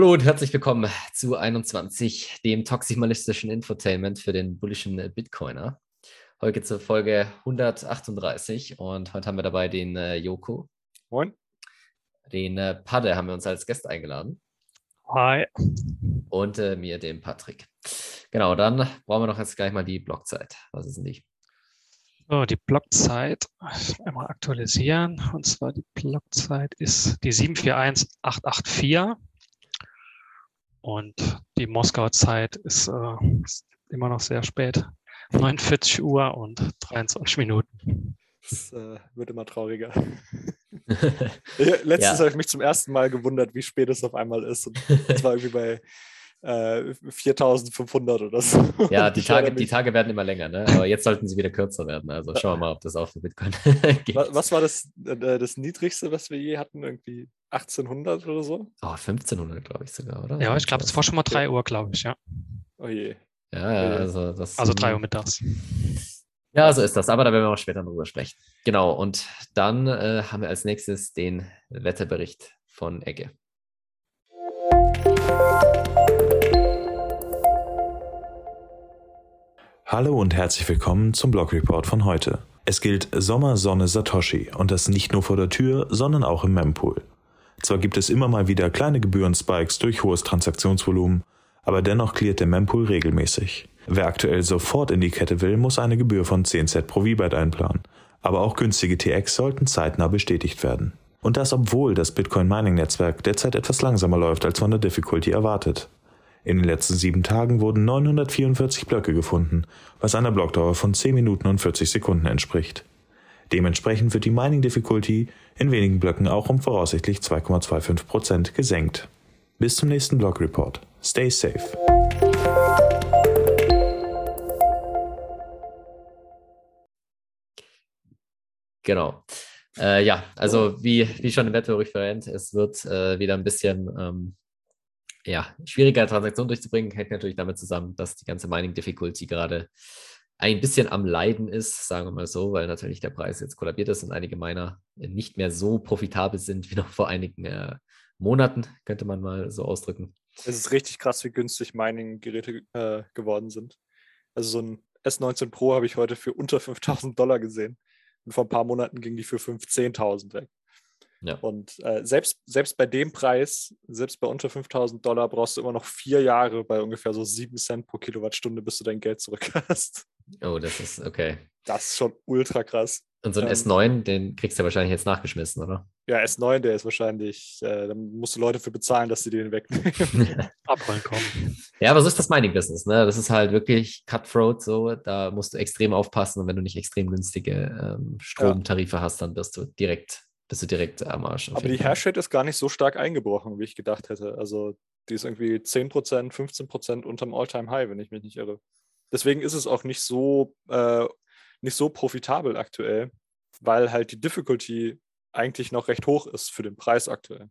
Hallo und herzlich willkommen zu 21, dem toximalistischen Infotainment für den bullischen Bitcoiner. Heute zur Folge 138 und heute haben wir dabei den äh, Joko. Moin. Den äh, Padde haben wir uns als Gast eingeladen. Hi. Und äh, mir, den Patrick. Genau, dann brauchen wir noch jetzt gleich mal die Blockzeit. Was ist denn die? So, die Blockzeit einmal aktualisieren. Und zwar die Blockzeit ist die 741884. Und die Moskauer Zeit ist, äh, ist immer noch sehr spät. 49 Uhr und 23 Minuten. Das äh, wird immer trauriger. Letztens ja. habe ich mich zum ersten Mal gewundert, wie spät es auf einmal ist. Und es war irgendwie bei äh, 4500 oder so. Ja, die Tage, die Tage werden immer länger, ne? aber jetzt sollten sie wieder kürzer werden. Also schauen wir mal, ob das auch für Bitcoin geht. Was war das, äh, das Niedrigste, was wir je hatten? Irgendwie 1800 oder so? Oh, 1500 glaube ich sogar, oder? Ja, ich glaube, es war schon mal 3 Uhr, glaube ich, ja. Oh je. Ja, ja, also das. Also 3 Uhr mittags. Ja, so ist das. Aber da werden wir auch später drüber sprechen. Genau. Und dann äh, haben wir als nächstes den Wetterbericht von Egge. Hallo und herzlich willkommen zum Blog Report von heute. Es gilt Sommersonne Satoshi und das nicht nur vor der Tür, sondern auch im Mempool. Zwar gibt es immer mal wieder kleine Gebührenspikes durch hohes Transaktionsvolumen, aber dennoch cleart der Mempool regelmäßig. Wer aktuell sofort in die Kette will, muss eine Gebühr von 10 Cent pro V-Byte einplanen. Aber auch günstige TX sollten zeitnah bestätigt werden. Und das obwohl das Bitcoin Mining Netzwerk derzeit etwas langsamer läuft als von der Difficulty erwartet. In den letzten sieben Tagen wurden 944 Blöcke gefunden, was einer Blockdauer von 10 Minuten und 40 Sekunden entspricht. Dementsprechend wird die Mining Difficulty in wenigen Blöcken auch um voraussichtlich 2,25% gesenkt. Bis zum nächsten Blog Report. Stay safe. Genau. Äh, ja, also wie, wie schon im Wettbewerb verwendet, es wird äh, wieder ein bisschen ähm, ja, schwieriger Transaktionen durchzubringen. Hängt natürlich damit zusammen, dass die ganze Mining Difficulty gerade ein bisschen am Leiden ist, sagen wir mal so, weil natürlich der Preis jetzt kollabiert ist und einige Miner nicht mehr so profitabel sind wie noch vor einigen äh, Monaten, könnte man mal so ausdrücken. Es ist richtig krass, wie günstig Mining-Geräte äh, geworden sind. Also so ein S19 Pro habe ich heute für unter 5000 Dollar gesehen. Und vor ein paar Monaten ging die für 15.000 weg. Ja. Und äh, selbst, selbst bei dem Preis, selbst bei unter 5000 Dollar, brauchst du immer noch vier Jahre bei ungefähr so 7 Cent pro Kilowattstunde, bis du dein Geld zurück hast. Oh, das ist okay. Das ist schon ultra krass. Und so ein ähm, S9, den kriegst du wahrscheinlich jetzt nachgeschmissen, oder? Ja, S9, der ist wahrscheinlich, äh, da musst du Leute für bezahlen, dass sie den wegnehmen. Abholen kommen. Ja, aber so ist das Mining-Business, ne? Das ist halt wirklich Cutthroat, so. Da musst du extrem aufpassen und wenn du nicht extrem günstige ähm, Stromtarife ja. hast, dann wirst du direkt bist du direkt am Arsch. Aber die Hashrate ist gar nicht so stark eingebrochen, wie ich gedacht hätte. Also die ist irgendwie 10%, 15% unterm All-Time-High, wenn ich mich nicht irre. Deswegen ist es auch nicht so, äh, nicht so profitabel aktuell, weil halt die Difficulty eigentlich noch recht hoch ist für den Preis aktuell.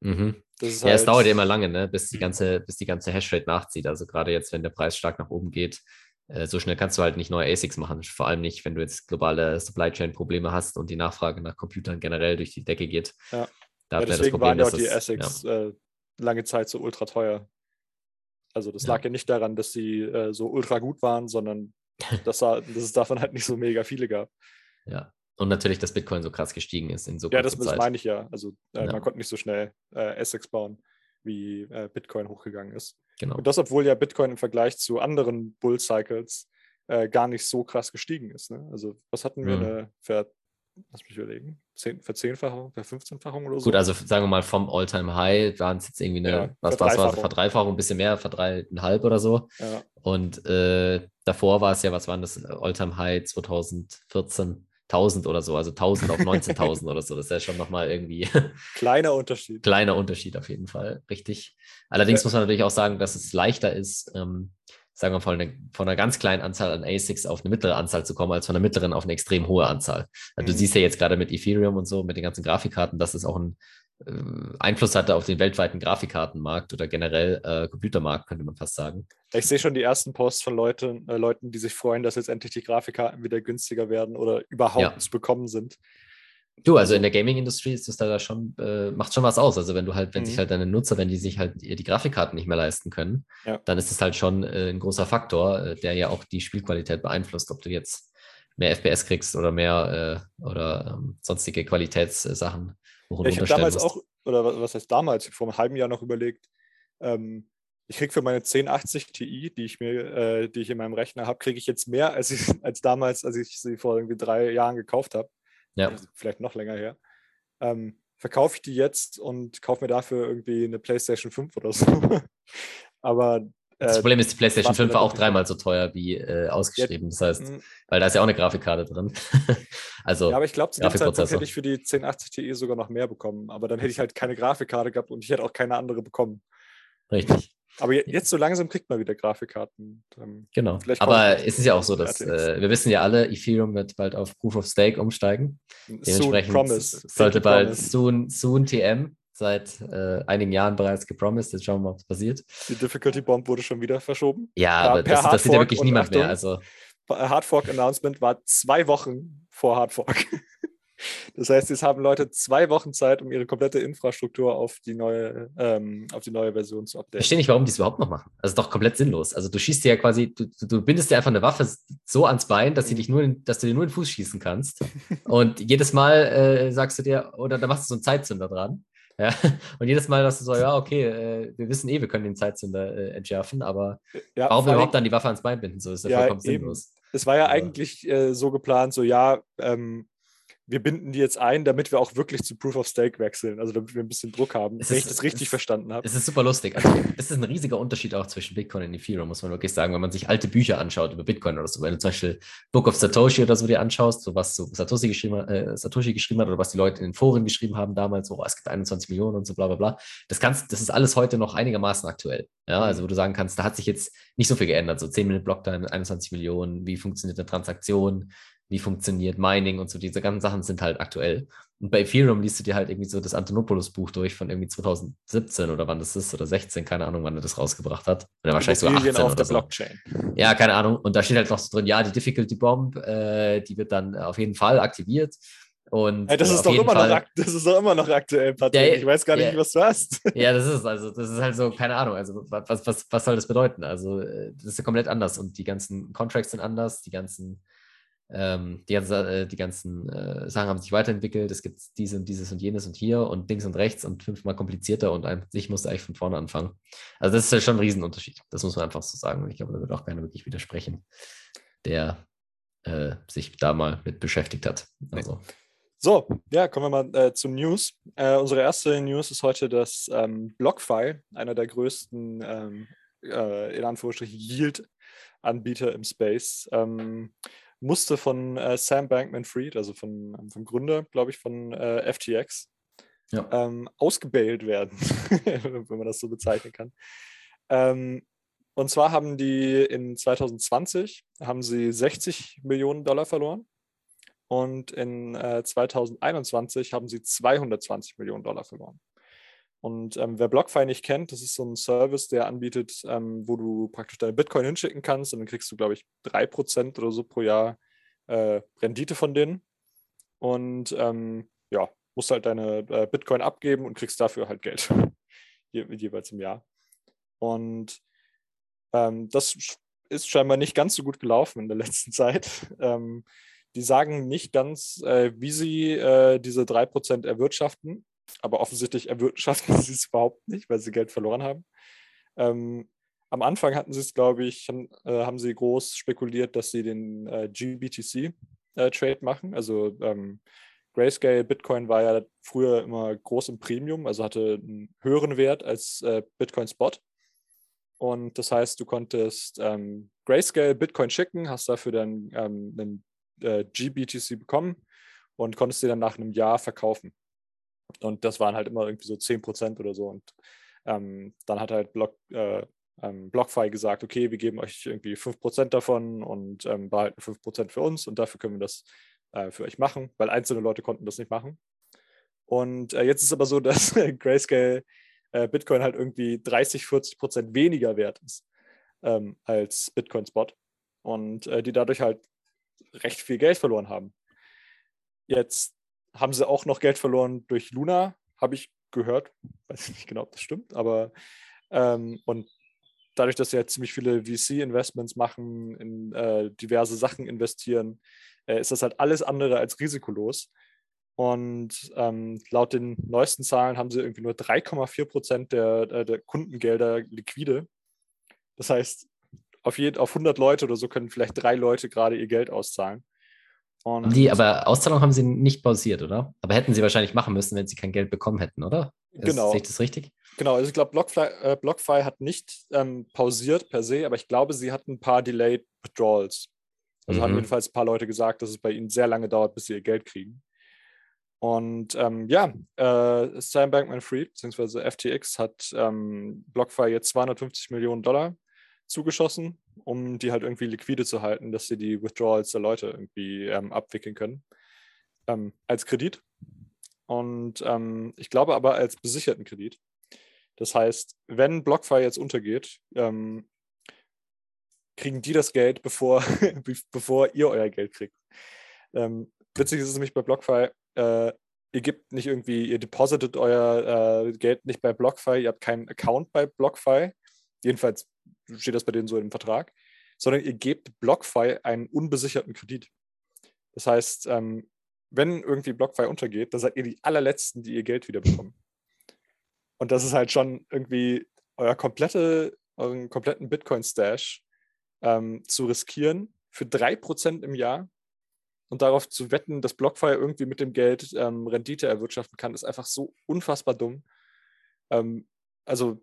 Mhm. ja, halt es dauert ja immer lange, ne? bis, die ganze, bis die ganze Hashrate nachzieht. Also gerade jetzt, wenn der Preis stark nach oben geht, so schnell kannst du halt nicht neue ASICs machen. Vor allem nicht, wenn du jetzt globale Supply Chain Probleme hast und die Nachfrage nach Computern generell durch die Decke geht. Ja, da ja deswegen Problem, waren ja auch die ASICs ja. äh, lange Zeit so ultra teuer. Also das ja. lag ja nicht daran, dass sie äh, so ultra gut waren, sondern dass, dass, es davon halt nicht so mega viele gab. Ja, und natürlich, dass Bitcoin so krass gestiegen ist in so Ja, das, das meine ich ja. Also äh, man konnte nicht so schnell äh, ASICs bauen, wie äh, Bitcoin hochgegangen ist. Genau. Und das, obwohl ja Bitcoin im Vergleich zu anderen Bull-Cycles äh, gar nicht so krass gestiegen ist. Ne? Also, was hatten wir? Mhm. Eine Ver lass mich überlegen, Verzehnfachung, Verfünfzehnfachung oder so? Gut, also sagen wir mal vom All-Time-High waren es jetzt irgendwie eine, ja, was war es, Verdreifachung, ein bisschen mehr, verdreieinhalb oder so. Ja. Und äh, davor war es ja, was waren das, All-Time-High 2014? 1000 oder so, also 1000 auf 19.000 oder so. Das ist ja schon nochmal irgendwie. Kleiner Unterschied. Kleiner Unterschied auf jeden Fall, richtig. Allerdings ja. muss man natürlich auch sagen, dass es leichter ist, ähm, sagen wir von einer, von einer ganz kleinen Anzahl an ASICs auf eine mittlere Anzahl zu kommen, als von einer mittleren auf eine extrem hohe Anzahl. Also mhm. Du siehst ja jetzt gerade mit Ethereum und so, mit den ganzen Grafikkarten, dass es auch ein Einfluss hatte auf den weltweiten Grafikkartenmarkt oder generell äh, Computermarkt, könnte man fast sagen. Ich sehe schon die ersten Posts von Leuten, äh, Leuten, die sich freuen, dass jetzt endlich die Grafikkarten wieder günstiger werden oder überhaupt ja. zu bekommen sind. Du, also in der Gaming-Industrie ist das da schon, äh, macht schon was aus. Also wenn du halt, wenn Mhm. sich halt deine Nutzer, wenn die sich halt die Grafikkarten nicht mehr leisten können, Ja. dann ist es halt schon äh, ein großer Faktor, äh, der ja auch die Spielqualität beeinflusst, ob du jetzt mehr FPS kriegst oder mehr äh, oder ähm, sonstige Qualitätssachen Ja, ich habe damals musst. auch, oder wa- was heißt damals, vor einem halben Jahr noch überlegt, ähm, ich kriege für meine 1080 Ti, die ich mir, äh, die ich in meinem Rechner habe, kriege ich jetzt mehr als, ich, als damals, als ich sie vor irgendwie drei Jahren gekauft habe. Ja. Also vielleicht noch länger her. Ähm, verkaufe ich die jetzt und kaufe mir dafür irgendwie eine PlayStation 5 oder so. Aber Das äh, Problem ist, die PlayStation macht mir 5 war auch dreimal so teuer wie äh, ausgeschrieben. Das heißt, weil da ist ja auch eine Grafikkarte drin. also, Ja, aber ich glaube, zu dem Zeitpunkt hätte ich für die 1080 Ti sogar noch mehr bekommen. Aber dann hätte ich halt keine Grafikkarte gehabt und ich hätte auch keine andere bekommen. richtig. Aber je- jetzt so langsam kriegt man wieder Grafikkarten. Ähm, Genau. Aber es ist ja auch so, dass äh, wir wissen ja alle, Ethereum wird bald auf Proof of Stake umsteigen. soon Dementsprechend promise. sollte bald promise. soon, soon TM seit äh, einigen Jahren bereits gepromised. Jetzt schauen wir mal, ob es passiert. Die Difficulty Bomb wurde schon wieder verschoben. Ja, aber per das, das sieht ja wirklich niemand mehr. Achtung. Also, Hardfork Announcement war zwei Wochen vor Hardfork. Das heißt, jetzt haben Leute zwei Wochen Zeit, um ihre komplette Infrastruktur auf die neue, ähm, auf die neue Version zu ich updaten. verstehe nicht, warum die es überhaupt noch machen. Also, ist doch komplett sinnlos. Also, du schießt dir ja quasi, du, du- bindest dir einfach eine Waffe so ans Bein, dass, sie Mhm. dich nur in, dass du dir nur in den Fuß schießen kannst. Und jedes Mal äh, sagst du dir, oder da machst du so einen Zeitzünder dran. Ja, und jedes Mal dass du so, ja, okay, äh, wir wissen eh, wir können den Zeitzünder äh, entschärfen, aber Ja, warum überhaupt dann die Waffe ans Bein binden? So ist ja, Ja, vollkommen eben. sinnlos. Es war ja Aber- eigentlich äh, so geplant, so ja, ähm, wir binden die jetzt ein, damit wir auch wirklich zu Proof of Stake wechseln, also damit wir ein bisschen Druck haben, Es wenn ich ist- das richtig es- verstanden habe. Es ist super lustig. Also, es ist ein riesiger Unterschied auch zwischen Bitcoin und Ethereum, muss man wirklich sagen. Wenn man sich alte Bücher anschaut über Bitcoin oder so, wenn du zum Beispiel Book of Satoshi oder so dir anschaust, so was so Satoshi geschrieben, äh, Satoshi geschrieben hat oder was die Leute in den Foren geschrieben haben damals, so, oh, es gibt 21 Millionen und so bla bla bla. Das, kannst, das ist alles heute noch einigermaßen aktuell. Ja, Mhm. also wo du sagen kannst, da hat sich jetzt nicht so viel geändert. So 10 Minuten Blocktime, 21 Millionen, wie funktioniert eine Transaktion, wie funktioniert Mining und so, diese ganzen Sachen sind halt aktuell. Und bei Ethereum liest du dir halt irgendwie so das Antonopoulos-Buch durch von irgendwie 2017 oder wann das ist oder 16, keine Ahnung, wann er das rausgebracht hat. Oder wahrscheinlich so 18 Immobilien auf oder der so. Blockchain. Ja, keine Ahnung. Und da steht halt noch so drin, ja, die Difficulty Bomb, äh, die wird dann auf jeden Fall aktiviert. Und Hey, das, äh, ist doch immer noch, Fall, akt- das ist doch immer noch aktuell, Patrick. Ja, ich weiß gar nicht, ja. was du hast. ja, das ist also, das ist halt so, keine Ahnung, also was, was, was soll das bedeuten? Also, äh, das ist ja komplett anders und die ganzen Contracts sind anders, die ganzen, ähm, die, ganze, äh, die ganzen äh, Sachen haben sich weiterentwickelt, es gibt diese und dieses und jenes und hier und links und rechts und fünfmal komplizierter und an sich musst du eigentlich von vorne anfangen. Also, das ist ja schon ein Riesenunterschied, das muss man einfach so sagen und ich glaube, da wird auch keiner wirklich widersprechen, der äh, sich da mal mit beschäftigt hat. Also, So, ja, kommen wir mal äh, zu News. Äh, unsere erste News ist heute, dass ähm, BlockFi, einer der größten, ähm, äh, in Anführungsstrichen, Yield-Anbieter im Space, ähm, musste von äh, Sam Bankman-Fried, also von, vom Gründer, glaube ich, von äh, FTX, ja. ähm, ausgebailt werden, wenn man das so bezeichnen kann. Ähm, und zwar haben die in 2020 haben sie 60 Millionen Dollar verloren und in äh, 2021 haben sie 220 Millionen Dollar verloren. Und ähm, wer BlockFi nicht kennt, das ist so ein Service, der anbietet, ähm, wo du praktisch deine Bitcoin hinschicken kannst und dann kriegst du, glaube ich, 3% oder so pro Jahr äh, Rendite von denen. Und ähm, ja, musst halt deine äh, Bitcoin abgeben und kriegst dafür halt Geld. Je, jeweils im Jahr. Und ähm, das ist scheinbar nicht ganz so gut gelaufen in der letzten Zeit. Ähm, die sagen nicht ganz, äh, wie sie äh, diese 3% erwirtschaften, aber offensichtlich erwirtschaften sie es überhaupt nicht, weil sie Geld verloren haben. Ähm, am Anfang hatten sie es, glaube ich, haben, äh, haben sie groß spekuliert, dass sie den äh, GBTC-Trade machen. Also ähm, Grayscale Bitcoin war ja früher immer groß im Premium, also hatte einen höheren Wert als äh, Bitcoin Spot. Und das heißt, du konntest ähm, Grayscale Bitcoin schicken, hast dafür dann ähm, einen äh, GBTC bekommen und konntest sie dann nach einem Jahr verkaufen. Und das waren halt immer irgendwie so 10% oder so. Und ähm, dann hat halt Block, äh, ähm, BlockFi gesagt, okay, wir geben euch irgendwie 5% davon und ähm, behalten 5% für uns und dafür können wir das äh, für euch machen, weil einzelne Leute konnten das nicht machen. Und äh, jetzt ist aber so, dass Grayscale äh, Bitcoin halt irgendwie 30, 40 Prozent weniger wert ist ähm, als Bitcoin Spot und äh, die dadurch halt recht viel Geld verloren haben. Jetzt haben sie auch noch Geld verloren durch Luna, habe ich gehört. Weiß nicht genau, ob das stimmt, aber ähm, und dadurch, dass sie jetzt ziemlich viele VC-Investments machen, in äh, diverse Sachen investieren, äh, ist das halt alles andere als risikolos. Und ähm, laut den neuesten Zahlen haben sie irgendwie nur 3,4 Prozent der, äh, der Kundengelder liquide. Das heißt, auf, jed, auf 100 Leute oder so können vielleicht drei Leute gerade ihr Geld auszahlen. Und die, aber Auszahlung haben sie nicht pausiert, oder? Aber hätten sie wahrscheinlich machen müssen, wenn sie kein Geld bekommen hätten, oder? Genau. Sehe ich das richtig? Genau, also ich glaube, BlockFi, äh, BlockFi hat nicht ähm, pausiert per se, aber ich glaube, sie hatten ein paar Delayed Withdrawals. Also mhm. haben jedenfalls ein paar Leute gesagt, dass es bei ihnen sehr lange dauert, bis sie ihr Geld kriegen. Und ähm, ja, äh, Sam Bankman-Fried bzw. FTX hat ähm, BlockFi jetzt 250 Millionen Dollar zugeschossen, um die halt irgendwie liquide zu halten, dass sie die Withdrawals der Leute irgendwie ähm, abwickeln können. Ähm, als Kredit. Und ähm, ich glaube aber als besicherten Kredit. Das heißt, wenn BlockFi jetzt untergeht, ähm, kriegen die das Geld, bevor, bevor ihr euer Geld kriegt. Ähm, witzig ist es nämlich bei BlockFi, äh, ihr gebt nicht irgendwie, ihr depositet euer äh, Geld nicht bei BlockFi, ihr habt keinen Account bei BlockFi. Jedenfalls steht das bei denen so im Vertrag, sondern ihr gebt BlockFi einen unbesicherten Kredit. Das heißt, ähm, wenn irgendwie BlockFi untergeht, dann seid ihr die allerletzten, die ihr Geld wieder bekommen. Und das ist halt schon irgendwie euer komplette, euren kompletten Bitcoin-Stash ähm, zu riskieren für 3% im Jahr und darauf zu wetten, dass BlockFi irgendwie mit dem Geld ähm, Rendite erwirtschaften kann, ist einfach so unfassbar dumm. Ähm, also,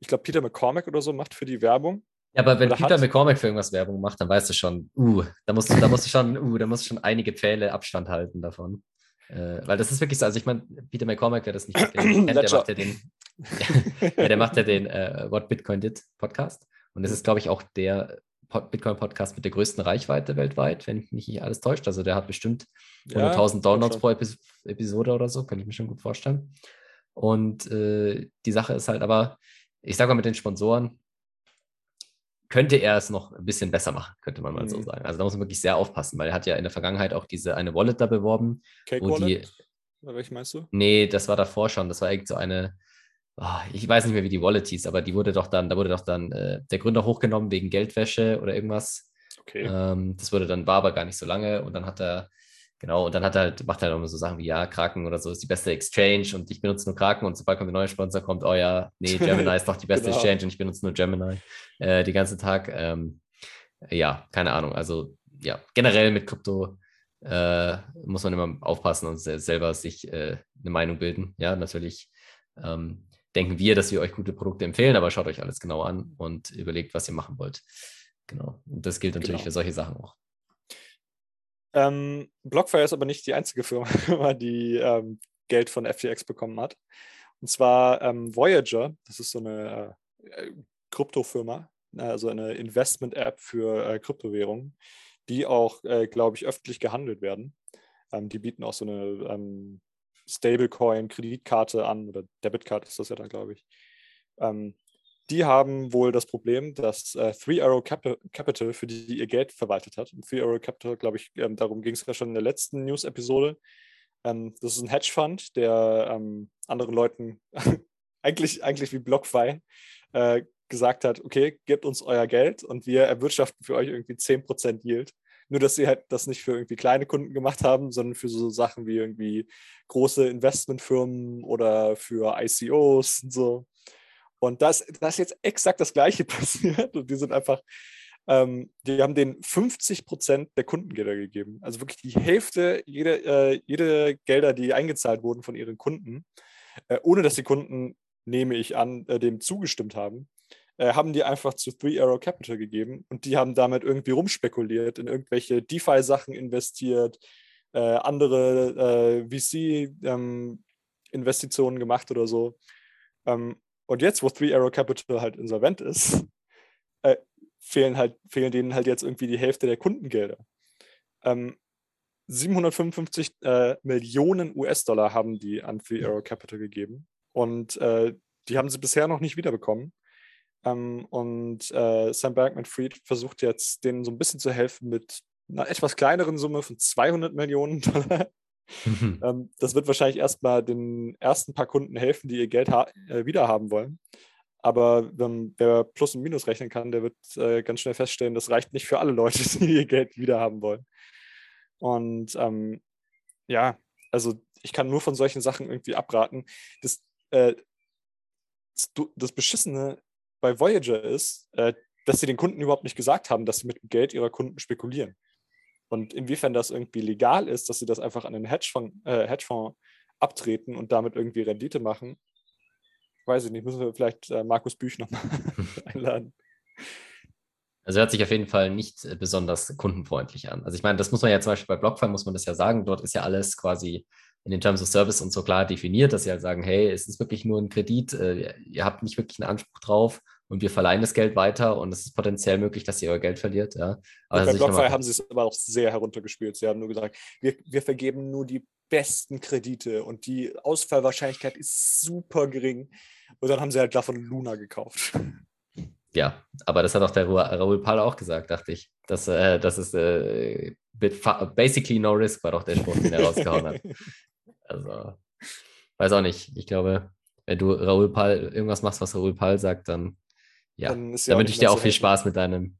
ich glaube, Peter McCormack oder so macht für die Werbung. Ja, aber wenn Peter McCormack für irgendwas Werbung macht, dann weißt du schon, uh, da musst du, da musst du schon, uh, da musst du schon einige Pfähle Abstand halten davon. Äh, weil das ist wirklich so, also ich meine, Peter McCormack, wer das nicht kennt, der macht ja den, ja, der macht ja den uh, What Bitcoin Did Podcast. Und das ist, glaube ich, auch der Bitcoin-Podcast mit der größten Reichweite weltweit, wenn mich nicht alles täuscht. Also der hat bestimmt 100.000 ja, Downloads pro Epis Episode oder so, kann ich mir schon gut vorstellen. Und äh, die Sache ist halt aber, ich sage mal mit den Sponsoren, könnte er es noch ein bisschen besser machen, könnte man mal mhm. so sagen. Also da muss man wirklich sehr aufpassen, weil er hat ja in der Vergangenheit auch diese eine Wallet da beworben. Cake wo Wallet? Die, welche meinst du? Nee, das war davor schon. Das war irgend so eine, oh, ich weiß nicht mehr, wie die Wallet hieß, aber die wurde doch dann, da wurde doch dann äh, der Gründer hochgenommen wegen Geldwäsche oder irgendwas. Okay. Ähm, das wurde dann, war aber gar nicht so lange und dann hat er, genau, und dann hat er halt, macht er halt immer so Sachen wie, ja, Kraken oder so ist die beste Exchange und ich benutze nur Kraken und sobald kommt der neue Sponsor, kommt, oh ja, nee, Gemini ist doch die beste genau. Exchange und ich benutze nur Gemini äh, den ganzen Tag. Ähm, ja, keine Ahnung. Also ja, generell mit Krypto äh, muss man immer aufpassen und selber sich äh, eine Meinung bilden. Ja, natürlich ähm, denken wir, dass wir euch gute Produkte empfehlen, aber schaut euch alles genau an und überlegt, was ihr machen wollt. Genau. Und das gilt natürlich genau. für solche Sachen auch. Ähm, BlockFi ist aber nicht die einzige Firma, die ähm, Geld von FTX bekommen hat. Und zwar ähm, Voyager, das ist so eine äh, Kryptofirma, also eine Investment-App für äh, Kryptowährungen, die auch, äh, glaube ich, öffentlich gehandelt werden. Ähm, die bieten auch so eine ähm, Stablecoin-Kreditkarte an oder Debitkarte ist das ja dann, glaube ich. Ähm, die haben wohl das Problem, dass äh, Three Arrow Cap Capital, für die ihr Geld verwaltet hat, und Three Arrow Capital, glaube ich, ähm, darum ging es ja schon in der letzten News-Episode. Ähm, das ist ein Hedgefonds, der ähm, anderen Leuten eigentlich, eigentlich wie BlockFi äh, gesagt hat, okay, gebt uns euer Geld und wir erwirtschaften für euch irgendwie 10% Yield. Nur, dass sie halt das nicht für irgendwie kleine Kunden gemacht haben, sondern für so Sachen wie irgendwie große Investmentfirmen oder für ICOs und so. Und das, das ist jetzt exakt das Gleiche passiert. Und die sind einfach, ähm, die haben den 50 Prozent der Kundengelder gegeben. Also wirklich die Hälfte jeder äh, jede Gelder, die eingezahlt wurden von ihren Kunden, äh, ohne dass die Kunden, nehme ich an, äh, dem zugestimmt haben äh, haben die einfach zu Three Arrow Capital gegeben und die haben damit irgendwie rumspekuliert, in irgendwelche DeFi-Sachen investiert, äh, andere äh, VC-Investitionen ähm, gemacht oder so. Ähm, und jetzt, wo Three Arrow Capital halt insolvent ist, äh, fehlen, halt, fehlen denen halt jetzt irgendwie die Hälfte der Kundengelder. Ähm, 755 äh, Millionen US-Dollar haben die an Three Arrow Capital gegeben. Und äh, die haben sie bisher noch nicht wiederbekommen. Ähm, und äh, Sam Bankman-Fried versucht jetzt, denen so ein bisschen zu helfen mit einer etwas kleineren Summe von 200 Millionen Dollar. Ähm, das wird wahrscheinlich erstmal den ersten paar Kunden helfen, die ihr Geld ha äh, wiederhaben wollen. Aber ähm, wer Plus und Minus rechnen kann, der wird äh, ganz schnell feststellen, das reicht nicht für alle Leute, die ihr Geld wiederhaben wollen. Und ähm, ja, also ich kann nur von solchen Sachen irgendwie abraten. Das, äh, das Beschissene bei Voyager ist, äh, dass sie den Kunden überhaupt nicht gesagt haben, dass sie mit dem Geld ihrer Kunden spekulieren. Und inwiefern das irgendwie legal ist, dass sie das einfach an den Hedgefonds, äh, Hedgefonds abtreten und damit irgendwie Rendite machen, weiß ich nicht. Müssen wir vielleicht äh, Markus Büch nochmal einladen. Also hört sich auf jeden Fall nicht äh, besonders kundenfreundlich an. Also ich meine, das muss man ja zum Beispiel bei BlockFi, muss man das ja sagen, dort ist ja alles quasi in den Terms of Service und so klar definiert, dass sie halt sagen, hey, es ist wirklich nur ein Kredit, äh, ihr habt nicht wirklich einen Anspruch drauf und wir verleihen das Geld weiter und es ist potenziell möglich, dass ihr euer Geld verliert. Ja. Aber bei BlockFi haben sie es aber auch sehr heruntergespielt. Sie haben nur gesagt, wir, wir vergeben nur die besten Kredite und die Ausfallwahrscheinlichkeit ist super gering. Und dann haben sie halt davon Luna gekauft. Ja, aber das hat auch der Raoul Pal auch gesagt, dachte ich. Dass, äh, das ist äh, basically no risk, war doch der Spruch, den er rausgehauen hat. Also, weiß auch nicht. Ich glaube, wenn du Raoul Pal irgendwas machst, was Raoul Pal sagt, dann ja, dann, dann wünsche ich dir auch viel Spaß mit deinem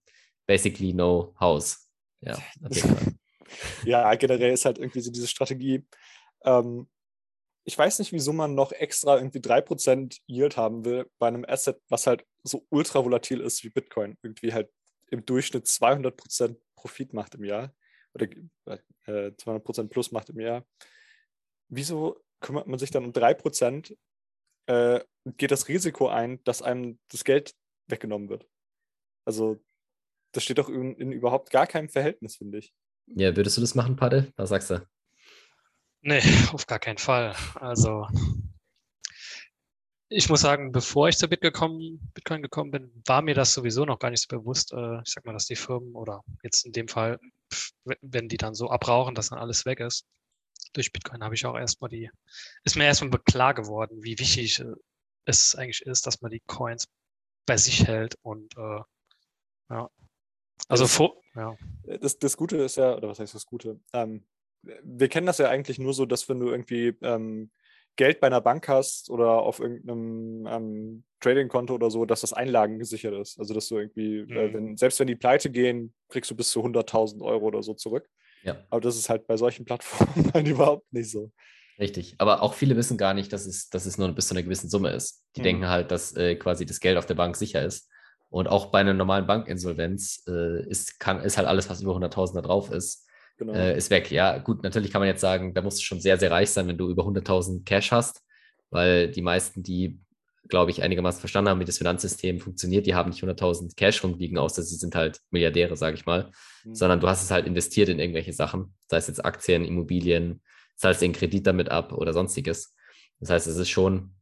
basically no house. Ja, ja, generell ist halt irgendwie so diese Strategie. Ähm, ich weiß nicht, wieso man noch extra irgendwie 3% Yield haben will bei einem Asset, was halt so ultra volatil ist wie Bitcoin. Irgendwie halt im Durchschnitt 200% Profit macht im Jahr oder äh, 200% plus macht im Jahr. Wieso kümmert man sich dann um 3% äh, und geht das Risiko ein, dass einem das Geld weggenommen wird? Also, das steht doch in, in überhaupt gar keinem Verhältnis, finde ich. Ja, würdest du das machen, Padde? Was sagst du? Nee, auf gar keinen Fall. Also ich muss sagen, bevor ich zu Bitcoin, Bitcoin gekommen bin, war mir das sowieso noch gar nicht so bewusst. Äh, ich sag mal, dass die Firmen oder jetzt in dem Fall, wenn die dann so abrauchen, dass dann alles weg ist. Durch Bitcoin habe ich auch erstmal die, ist mir erstmal klar geworden, wie wichtig äh, es eigentlich ist, dass man die Coins bei sich hält und äh, ja. Also das, vor, ja. Das, das Gute ist ja, oder was heißt das Gute? Ähm, wir kennen das ja eigentlich nur so, dass wenn du irgendwie ähm, Geld bei einer Bank hast oder auf irgendeinem ähm, Trading-Konto oder so, dass das Einlagen gesichert ist. Also dass du irgendwie, äh, mhm. äh, wenn, selbst wenn die pleite gehen, kriegst du bis zu 100.000 Euro oder so zurück. Ja. Aber das ist halt bei solchen Plattformen halt überhaupt nicht so. Richtig. Aber auch viele wissen gar nicht, dass es, dass es nur bis zu einer gewissen Summe ist. Die mhm. denken halt, dass äh, quasi das Geld auf der Bank sicher ist. Und auch bei einer normalen Bankinsolvenz äh, ist, kann, ist halt alles, was über 100.000 da drauf ist, genau. äh, ist weg. Ja, gut, natürlich kann man jetzt sagen, da musst du schon sehr, sehr reich sein, wenn du über 100.000 Cash hast, weil die meisten, die, glaube ich, einigermaßen verstanden haben, wie das Finanzsystem funktioniert, die haben nicht 100.000 Cash rumliegen, außer sie sind halt Milliardäre, sage ich mal, mhm. sondern du hast es halt investiert in irgendwelche Sachen, sei es jetzt Aktien, Immobilien, zahlst den Kredit damit ab oder sonstiges. Das heißt, es ist schon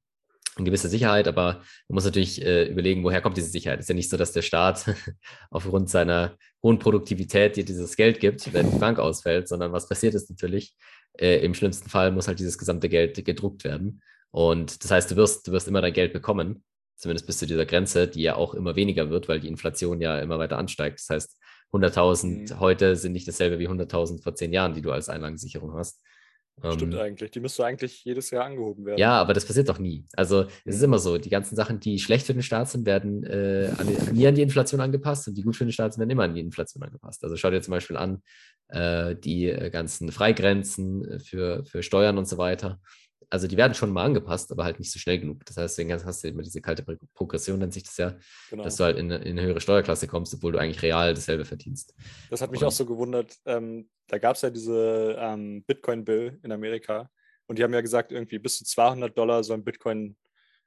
eine gewisse Sicherheit, aber man muss natürlich äh, überlegen, woher kommt diese Sicherheit. Es ist ja nicht so, dass der Staat aufgrund seiner hohen Produktivität dir dieses Geld gibt, wenn die Bank ausfällt, sondern was passiert ist natürlich, äh, im schlimmsten Fall muss halt dieses gesamte Geld gedruckt werden. Und das heißt, du wirst, du wirst immer dein Geld bekommen, zumindest bis zu dieser Grenze, die ja auch immer weniger wird, weil die Inflation ja immer weiter ansteigt. Das heißt, 100.000 mhm. heute sind nicht dasselbe wie 100.000 vor zehn Jahren, die du als Einlagensicherung hast. Stimmt ähm, eigentlich. Die müsste eigentlich jedes Jahr angehoben werden. Ja, aber das passiert doch nie. Also es ist mhm. immer so, die ganzen Sachen, die schlecht für den Staat sind, werden äh, an nie an die Inflation angepasst und die gut für den Staat sind, werden immer an die Inflation angepasst. Also schau dir zum Beispiel an, äh, die äh, ganzen Freigrenzen äh, für, für Steuern und so weiter. Also die werden schon mal angepasst, aber halt nicht so schnell genug. Das heißt, deswegen hast du immer diese kalte Progression, nennt sich das ja, genau. dass du halt in, in, eine höhere Steuerklasse kommst, obwohl du eigentlich real dasselbe verdienst. Das hat mich und, auch so gewundert. Ähm, da gab es ja diese ähm, Bitcoin-Bill in Amerika und die haben ja gesagt, irgendwie bis zu 200 Dollar sollen Bitcoin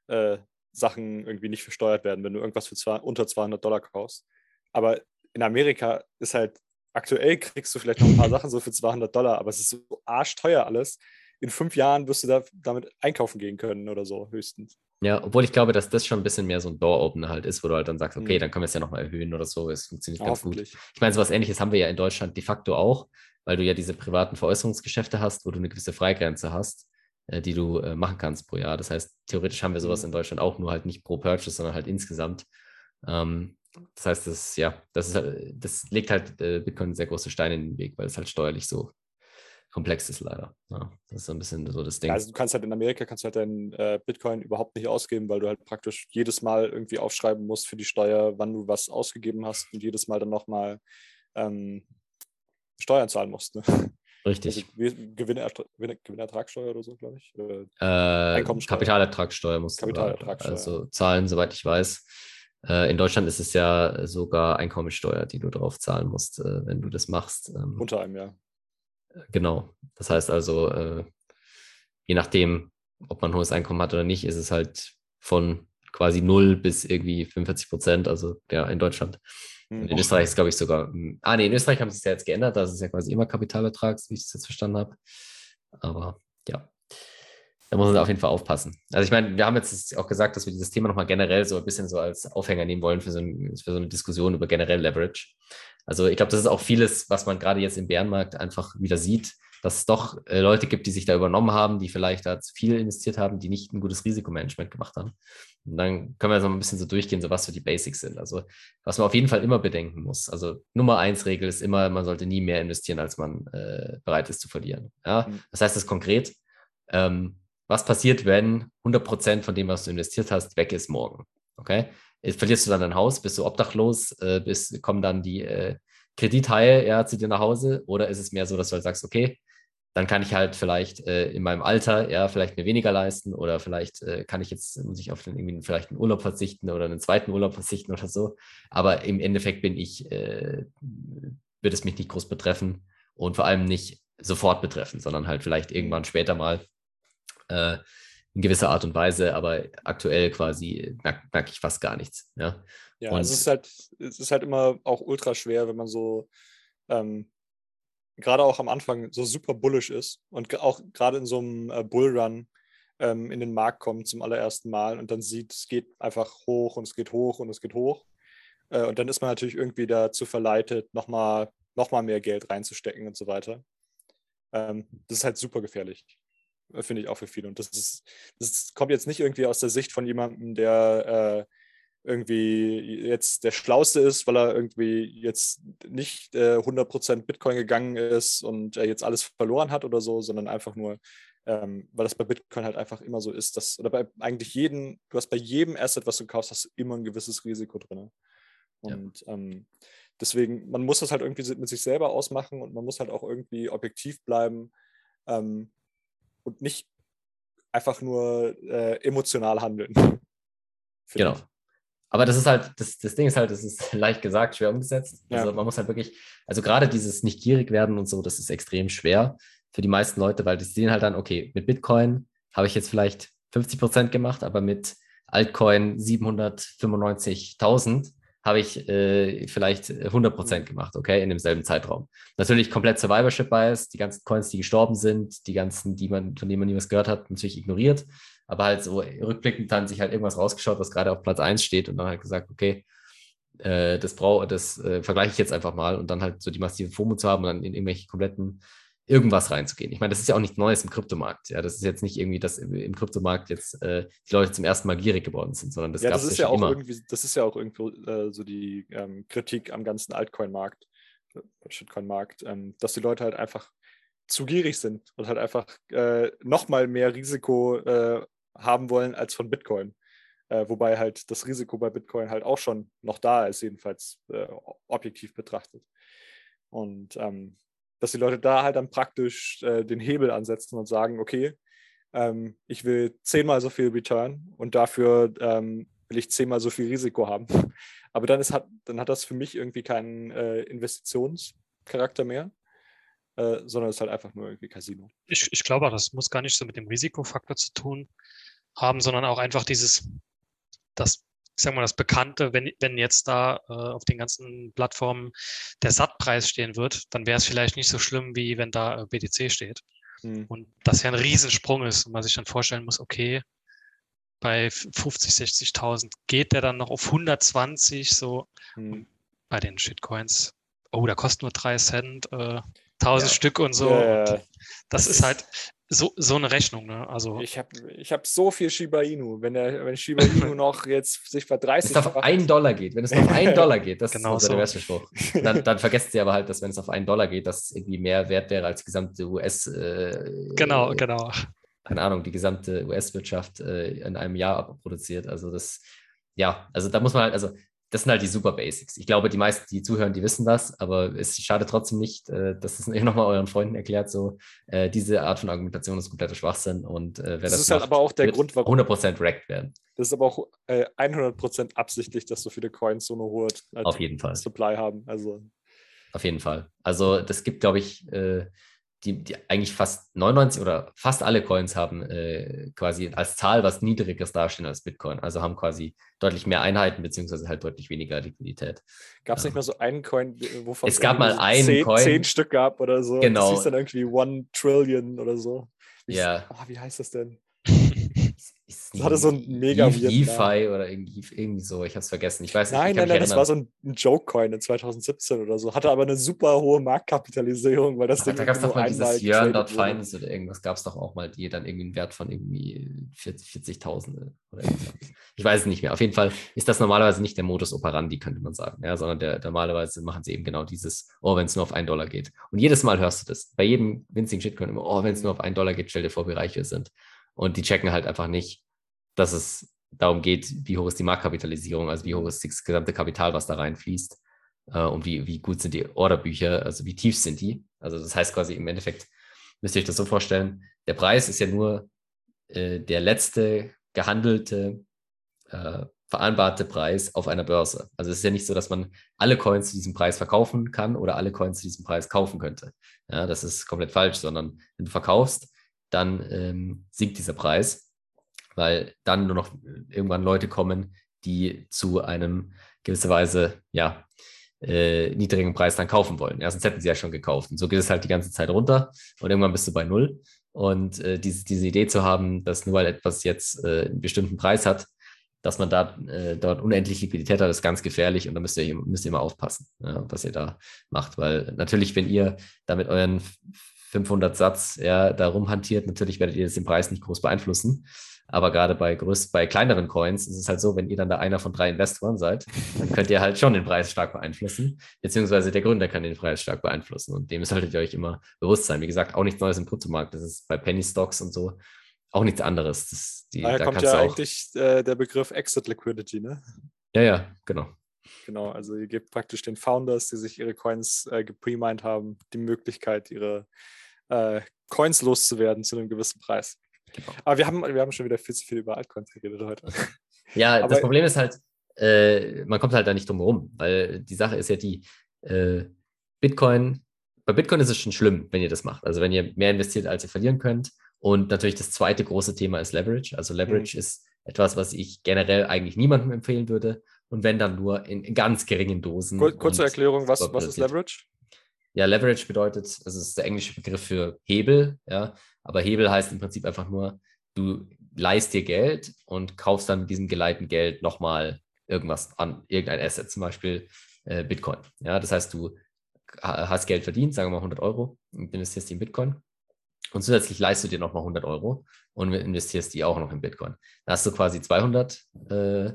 äh, Sachen irgendwie nicht versteuert werden, wenn du irgendwas für zwei, unter 200 Dollar kaufst. Aber in Amerika ist halt aktuell kriegst du vielleicht noch ein paar Sachen so für 200 Dollar, aber es ist so arschteuer alles in fünf Jahren wirst du da, damit einkaufen gehen können oder so, höchstens. Ja, obwohl ich glaube, dass das schon ein bisschen mehr so ein Door-Opener halt ist, wo du halt dann sagst, okay, mhm. dann können wir es ja nochmal erhöhen oder so. Es funktioniert ganz gut. Ich meine, so was ähnliches haben wir ja in Deutschland de facto auch, weil du ja diese privaten Veräußerungsgeschäfte hast, wo du eine gewisse Freigrenze hast, äh, die du äh, machen kannst pro Jahr. Das heißt, theoretisch haben wir sowas mhm. in Deutschland auch, nur halt nicht pro Purchase, sondern halt insgesamt. Ähm, das heißt, das, ja, das, ist, halt, das legt halt äh, Bitcoin sehr große Steine in den Weg, weil es halt steuerlich so komplex ist leider. Ja, das ist so ein bisschen so das Ding. Also du kannst halt in Amerika kannst halt deinen äh, Bitcoin überhaupt nicht ausgeben, weil du halt praktisch jedes Mal irgendwie aufschreiben musst für die Steuer, wann du was ausgegeben hast und jedes Mal dann nochmal ähm, Steuern zahlen musst. Ne? Richtig. Also, Gewinnertragssteuer oder so, glaube ich. Äh, Kapitalertragssteuer muss Kapitalertragssteuer. also zahlen, soweit ich weiß. Äh, in Deutschland ist es ja sogar Einkommensteuer, die du drauf zahlen musst, äh, wenn du das machst. Ähm, Unter einem Jahr. Genau. Das heißt also, äh, je nachdem, ob man ein hohes Einkommen hat oder nicht, ist es halt von quasi 0 bis irgendwie 45 Prozent, also ja, in Deutschland. In hm. Österreich ist, glaube ich, sogar. Hm, ah, nee, in Österreich haben sie es ja jetzt geändert. Da ist es ja quasi immer Kapitalertrag, wie ich es jetzt verstanden habe. Aber ja, da muss man auf jeden Fall aufpassen. Also, ich meine, wir haben jetzt auch gesagt, dass wir dieses Thema nochmal generell so ein bisschen so als Aufhänger nehmen wollen für so, ein, für so eine Diskussion über generell Leverage. Also, ich glaube, das ist auch vieles, was man gerade jetzt im Bärenmarkt einfach wieder sieht dass es doch äh, Leute gibt, die sich da übernommen haben, die vielleicht da zu viel investiert haben, die nicht ein gutes Risikomanagement gemacht haben. Und dann können wir so ein bisschen so durchgehen, so was so die Basics sind. Also was man auf jeden Fall immer bedenken muss. Also Nummer eins Regel ist immer, man sollte nie mehr investieren, als man äh, bereit ist zu verlieren. Ja? Mhm. Das heißt das konkret, ähm, was passiert, wenn 100 Prozent von dem, was du investiert hast, weg ist morgen? Okay? Verlierst du dann dein Haus, bist du obdachlos, äh, bist, kommen dann die äh, Kredithaie ja, zu dir nach Hause oder ist es mehr so, dass du halt sagst, okay, dann kann ich halt vielleicht äh, in meinem Alter ja vielleicht mir weniger leisten oder vielleicht äh, kann ich jetzt, muss ich auf den, irgendwie vielleicht einen Urlaub verzichten oder einen zweiten Urlaub verzichten oder so. Aber im Endeffekt bin ich, äh, wird es mich nicht groß betreffen und vor allem nicht sofort betreffen, sondern halt vielleicht irgendwann später mal äh, in gewisser Art und Weise, aber aktuell quasi merke merk ich fast gar nichts. Ja, ja und, es ist halt, es ist halt immer auch ultra schwer, wenn man so ähm, gerade auch am Anfang so super bullish ist und auch gerade in so einem äh, Bullrun ähm, in den Markt kommt zum allerersten Mal und dann sieht, es geht einfach hoch und es geht hoch und es geht hoch. Äh, und dann ist man natürlich irgendwie dazu verleitet, nochmal noch mal mehr Geld reinzustecken und so weiter. Ähm, das ist halt super gefährlich, äh, finde ich auch für viele. Und das, ist, das kommt jetzt nicht irgendwie aus der Sicht von jemandem, der äh, irgendwie jetzt der Schlauste ist, weil er irgendwie jetzt nicht äh, 100% Bitcoin gegangen ist und er jetzt alles verloren hat oder so, sondern einfach nur, ähm, weil das bei Bitcoin halt einfach immer so ist, dass, oder bei eigentlich jedem, du hast bei jedem Asset, was du kaufst, hast du immer ein gewisses Risiko drin. Und ja. ähm, deswegen, man muss das halt irgendwie mit sich selber ausmachen und man muss halt auch irgendwie objektiv bleiben ähm, und nicht einfach nur äh, emotional handeln. Genau. Ich. Aber das ist halt, das, das Ding ist halt, das ist leicht gesagt, schwer umgesetzt. Ja. Also man muss halt wirklich, also gerade dieses nicht gierig werden und so, das ist extrem schwer für die meisten Leute, weil die sehen halt dann, okay, mit Bitcoin habe ich jetzt vielleicht 50 Prozent gemacht, aber mit Altcoin 795.000 habe ich äh, vielleicht 100 Prozent mhm. gemacht, okay, in demselben Zeitraum. Natürlich komplett Survivorship Bias, die ganzen Coins, die gestorben sind, die ganzen, die man, von denen man nie was gehört hat, natürlich ignoriert aber halt so rückblickend dann sich halt irgendwas rausgeschaut, was gerade auf Platz 1 steht und dann halt gesagt, okay, äh, das brauche, das äh, vergleiche ich jetzt einfach mal und dann halt so die massive FOMO zu haben und dann in irgendwelche kompletten irgendwas reinzugehen. Ich meine, das ist ja auch nichts Neues im Kryptomarkt. Ja, das ist jetzt nicht irgendwie, dass im, Kryptomarkt jetzt äh, die Leute zum ersten Mal gierig geworden sind, sondern das ja, gab es ja, ja auch immer. irgendwie. Das ist ja auch irgendwo äh, so die ähm, Kritik am ganzen Altcoin-Markt, äh, Shitcoin-Markt, ähm, dass die Leute halt einfach zu gierig sind und halt einfach äh, noch mal mehr Risiko äh, haben wollen als von Bitcoin. Äh, wobei halt das Risiko bei Bitcoin halt auch schon noch da ist, jedenfalls äh, objektiv betrachtet. Und ähm, dass die Leute da halt dann praktisch äh, den Hebel ansetzen und sagen, okay, ähm, ich will zehnmal so viel Return und dafür ähm, will ich zehnmal so viel Risiko haben. Aber dann, ist, hat, dann hat das für mich irgendwie keinen äh, Investitionscharakter mehr, äh, sondern es ist halt einfach nur irgendwie Casino. Ich, ich glaube auch, das muss gar nicht so mit dem Risikofaktor zu tun haben, sondern auch einfach dieses, das, ich sag mal, das Bekannte, wenn, wenn jetzt da äh, auf den ganzen Plattformen der SAT-Preis stehen wird, dann wäre es vielleicht nicht so schlimm, wie wenn da äh, BTC steht. Hm. Und das ja ein Riesensprung ist und man sich dann vorstellen muss, okay, bei 50, 60.000 geht der dann noch auf 120, so hm. bei den Shitcoins. Oh, da kostet nur drei Cent, äh, 1000 ja. Stück und so. Ja, ja. Und das ist halt, so, so eine Rechnung, ne? Also Ich habe ich hab so viel Shiba Inu. Wenn, der, wenn Shiba Inu noch jetzt sich Wenn verdreißig es auf einen Dollar geht, wenn es auf einen Dollar geht, das Genau ist so der so. beste Spruch. Dann, dann vergesst ihr aber halt, dass wenn es auf einen Dollar geht, das irgendwie mehr wert wäre als die gesamte US, äh, genau, äh, genau. keine Ahnung, die gesamte US-Wirtschaft äh, in einem Jahr produziert. Also das, ja, also da muss man halt, also das sind halt die super Basics. Ich glaube, die meisten, die zuhören, die wissen das, aber es schadet trotzdem nicht, äh, dass es nochmal euren Freunden erklärt, so äh, diese Art von Argumentation ist kompletter Schwachsinn und äh, wer Das das, ist halt macht, aber auch der Grund, warum- 100% wrecked werden. Das ist aber auch äh, 100% absichtlich, dass so viele Coins so eine hohe äh, Auf jeden Fall. Supply haben. Also Auf jeden Fall. Also das gibt, glaube ich, äh, die, die eigentlich fast 99 oder fast alle Coins haben äh, quasi als Zahl was Niedrigeres dastehen als Bitcoin. Also haben quasi deutlich mehr Einheiten beziehungsweise halt deutlich weniger Liquidität. gab es Ja. nicht mal so einen Coin, wovon Es gab mal so einen zehn, Coin. zehn Stück gab oder so. Genau. Das hieß dann irgendwie One Trillion oder so. Wie, Ja. ah, wie heißt das denn? Ist Das hatte so einen mega Eve- EFI oder irgendwie, so, ich habe es vergessen. Ich weiß nicht, Nein, nein, nein, das war so ein, ein Joke-Coin in 2017 oder so. Hatte aber eine super hohe Marktkapitalisierung, weil das Aber Ding da gab es doch mal dieses Yearn getradet wurde. Finance oder irgendwas gab es doch auch mal, die dann irgendwie einen Wert von irgendwie 40 40.000 oder irgendwas. Ich weiß es nicht mehr. Auf jeden Fall ist das normalerweise nicht der Modus operandi, könnte man sagen, ja, sondern der, normalerweise machen sie eben genau dieses, oh, wenn es nur auf einen Dollar geht. Und jedes Mal hörst du das. Bei jedem winzigen Shitcoin immer, oh, wenn es nur auf einen Dollar geht, stell dir vor, wie reich wir sind. Und die checken halt einfach nicht, dass es darum geht, wie hoch ist die Marktkapitalisierung, also wie hoch ist das gesamte Kapital, was da reinfließt äh, und wie, wie gut sind die Orderbücher, also wie tief sind die. Also das heißt quasi im Endeffekt, müsst ihr euch das so vorstellen, der Preis ist ja nur äh, der letzte gehandelte, äh, vereinbarte Preis auf einer Börse. Also es ist ja nicht so, dass man alle Coins zu diesem Preis verkaufen kann oder alle Coins zu diesem Preis kaufen könnte. Ja, das ist komplett falsch, sondern wenn du verkaufst, dann ähm, sinkt dieser Preis weil dann nur noch irgendwann Leute kommen, die zu einem gewisser Weise, ja, äh, niedrigen Preis dann kaufen wollen. Ja, sonst hätten sie ja schon gekauft. Und so geht es halt die ganze Zeit runter und irgendwann bist du bei Null. Und äh, diese, diese Idee zu haben, dass nur weil etwas jetzt äh, einen bestimmten Preis hat, dass man da äh, dort unendlich Liquidität hat, ist ganz gefährlich und da müsst ihr, müsst ihr immer aufpassen, ja, was ihr da macht. Weil natürlich, wenn ihr da mit euren 500 Satz ja, da rumhantiert, natürlich werdet ihr das den Preis nicht groß beeinflussen. Aber gerade bei größ bei kleineren Coins ist es halt so, wenn ihr dann da einer von drei Investoren seid, dann könnt ihr halt schon den Preis stark beeinflussen, beziehungsweise der Gründer kann den Preis stark beeinflussen und dem solltet ihr euch immer bewusst sein. Wie gesagt, auch nichts Neues im Kryptomarkt. Das ist bei Penny Stocks und so auch nichts anderes. Das, die, Daher da kommt ja eigentlich äh, der Begriff Exit Liquidity, ne? ja, ja, genau. Genau, also ihr gebt praktisch den Founders, die sich ihre Coins äh, gepremined haben, die Möglichkeit, ihre äh, Coins loszuwerden zu einem gewissen Preis. Genau. Aber wir haben, wir haben schon wieder viel zu viel über Altcoins geredet heute. Ja, Aber- das Problem ist halt, äh, man kommt halt da nicht drum herum, weil die Sache ist ja die, äh, Bitcoin, bei Bitcoin ist es schon schlimm, wenn ihr das macht. Also wenn ihr mehr investiert, als ihr verlieren könnt. Und natürlich das zweite große Thema ist Leverage. Also Leverage ist etwas, was ich generell eigentlich niemandem empfehlen würde. Und wenn dann nur in, in ganz geringen Dosen. Kur kurze Erklärung, was, was ist. Leverage? Ja, Leverage bedeutet, also es ist der englische Begriff für Hebel, ja, aber Hebel heißt im Prinzip einfach nur, du leihst dir Geld und kaufst dann mit diesem geleihten Geld nochmal irgendwas an, irgendein Asset, zum Beispiel äh, Bitcoin. Ja, das heißt, du ha- hast Geld verdient, sagen wir mal 100 Euro, und investierst die in Bitcoin. Und zusätzlich leihst du dir nochmal 100 Euro und investierst die auch noch in Bitcoin. Da hast du quasi 200 äh, äh,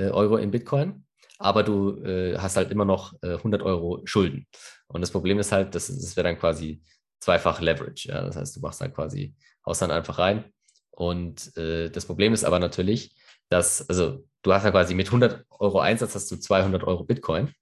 Euro in Bitcoin, aber du äh, hast halt immer noch äh, 100 Euro Schulden. Und das Problem ist halt, das, das wäre dann quasi zweifach Leverage. Ja? Das heißt, du machst dann quasi, haust dann einfach rein. Und äh, das Problem ist aber natürlich, dass, also du hast dann quasi mit 100 Euro Einsatz hast du 200 Euro Bitcoin.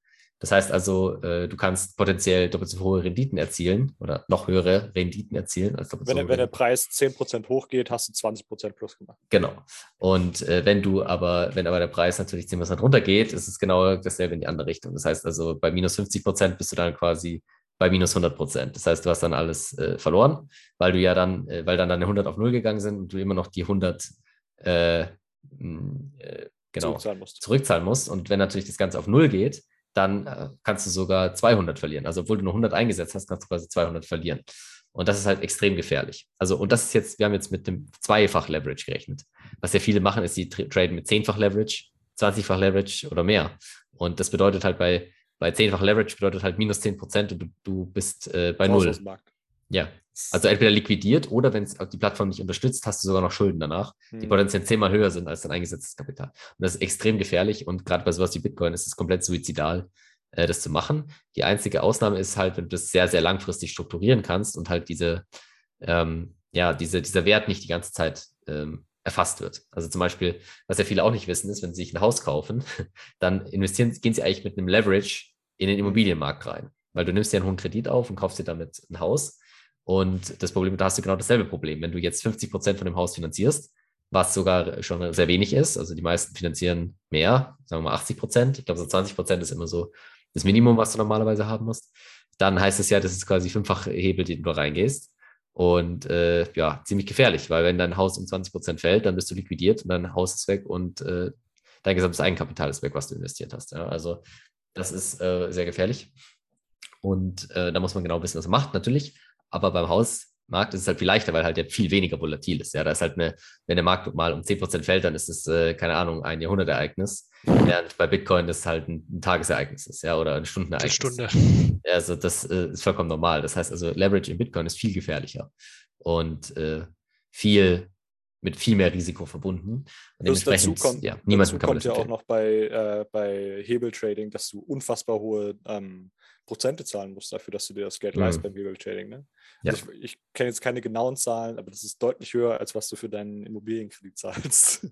Das heißt also, äh, du kannst potenziell doppelt so hohe Renditen erzielen oder noch höhere Renditen erzielen als doppelt Wenn, so hohe wenn der Preis 10% hochgeht, hast du 20% plus gemacht. Genau. Und äh, wenn du aber, wenn aber der Preis natürlich 10% runtergeht, ist es genau dasselbe in die andere Richtung. Das heißt also, bei minus 50 Prozent bist du dann quasi bei minus 100 Prozent. Das heißt, du hast dann alles äh, verloren, weil du ja dann, äh, weil dann deine 100 auf Null gegangen sind und du immer noch die 100 äh, äh, genau zurückzahlen musst. zurückzahlen musst. Und wenn natürlich das Ganze auf Null geht, dann äh, kannst du sogar 200 verlieren. Also obwohl du nur 100 eingesetzt hast, kannst du quasi 200 verlieren. Und das ist halt extrem gefährlich. Also, und das ist jetzt, wir haben jetzt mit dem zweifach Leverage gerechnet. Was ja viele machen, ist, die tra- traden mit zehnfach Leverage, 20-fach Leverage oder mehr. Und das bedeutet halt bei, bei zehnfach Leverage bedeutet halt minus 10 Prozent und du, du bist äh, bei Null. Ja, also entweder liquidiert oder wenn es die Plattform nicht unterstützt, hast du sogar noch Schulden danach, die potenziell zehnmal höher sind als dein eingesetztes Kapital. Und das ist extrem gefährlich und gerade bei sowas wie Bitcoin ist es komplett suizidal, äh, das zu machen. Die einzige Ausnahme ist halt, wenn du das sehr, sehr langfristig strukturieren kannst und halt diese, ähm, ja, diese, dieser Wert nicht die ganze Zeit ähm, erfasst wird. Also zum Beispiel, was ja viele auch nicht wissen, ist, wenn sie sich ein Haus kaufen, dann investieren, gehen sie eigentlich mit einem Leverage in den Immobilienmarkt rein. Weil du nimmst dir einen hohen Kredit auf und kaufst dir damit ein Haus. Und das Problem, da hast du genau dasselbe Problem. Wenn du jetzt 50 Prozent von dem Haus finanzierst, was sogar schon sehr wenig ist, also die meisten finanzieren mehr, sagen wir mal 80 Prozent. Ich glaube, so 20 Prozent ist immer so das Minimum, was du normalerweise haben musst. Dann heißt es ja, das ist quasi fünffach Hebel, den du reingehst. Und äh, ja, ziemlich gefährlich, weil wenn dein Haus um 20 Prozent fällt, dann bist du liquidiert und dein Haus ist weg und äh, dein gesamtes Eigenkapital ist weg, was du investiert hast. Ja? Also das ist äh, sehr gefährlich. Und äh, da muss man genau wissen, was man macht, natürlich. Aber beim Hausmarkt ist es halt viel leichter, weil halt ja viel weniger volatil ist. Ja, da ist halt eine, wenn der Markt mal um 10% fällt, dann ist es, äh, keine Ahnung, ein Jahrhundertereignis. Während bei Bitcoin das halt ein, ein Tagesereignis ist, ja, oder ein Stundenereignis. Stunde. Ja, also das äh, ist vollkommen normal. Das heißt also, Leverage in Bitcoin ist viel gefährlicher und äh, viel mit viel mehr Risiko verbunden. Und Plus dazu dementsprechend, kommt, ja, niemand dazu kann kommt das ja auch noch bei, äh, bei Hebeltrading, dass du unfassbar hohe ähm, Prozente zahlen musst dafür, dass du dir das Geld Mhm. leist beim Hebeltrading. Ne? Ja. Also ich, ich kenne jetzt keine genauen Zahlen, aber das ist deutlich höher, als was du für deinen Immobilienkredit zahlst.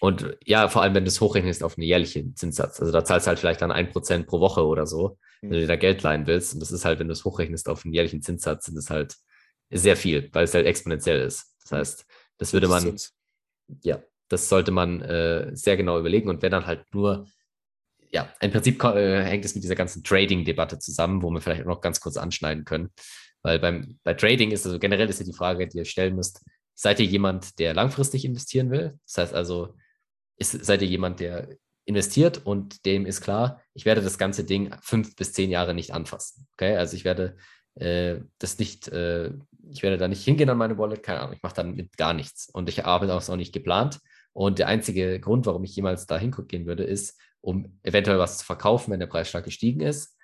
Und ja, vor allem, wenn du es hochrechnest auf einen jährlichen Zinssatz. Also da zahlst du halt vielleicht dann ein Prozent pro Woche oder so, wenn du dir da Geld leihen willst. Und das ist halt, wenn du es hochrechnest auf einen jährlichen Zinssatz, sind es halt sehr viel, weil es halt exponentiell ist. Das heißt, das würde man, ja, das sollte man äh, sehr genau überlegen. Und wenn dann halt nur, ja, im Prinzip äh, hängt es mit dieser ganzen Trading-Debatte zusammen, wo wir vielleicht noch ganz kurz anschneiden können. Weil beim, bei Trading ist also generell ist ja die Frage, die ihr stellen müsst, seid ihr jemand, der langfristig investieren will? Das heißt also, ist, seid ihr jemand, der investiert und dem ist klar, ich werde das ganze Ding fünf bis zehn Jahre nicht anfassen. Okay, also ich werde äh, das nicht, äh, ich werde da nicht hingehen an meine Wallet, keine Ahnung, ich mache dann mit gar nichts und ich arbeite auch noch nicht geplant. Und der einzige Grund, warum ich jemals da hingucken würde, ist, um eventuell was zu verkaufen, wenn der Preis stark gestiegen ist,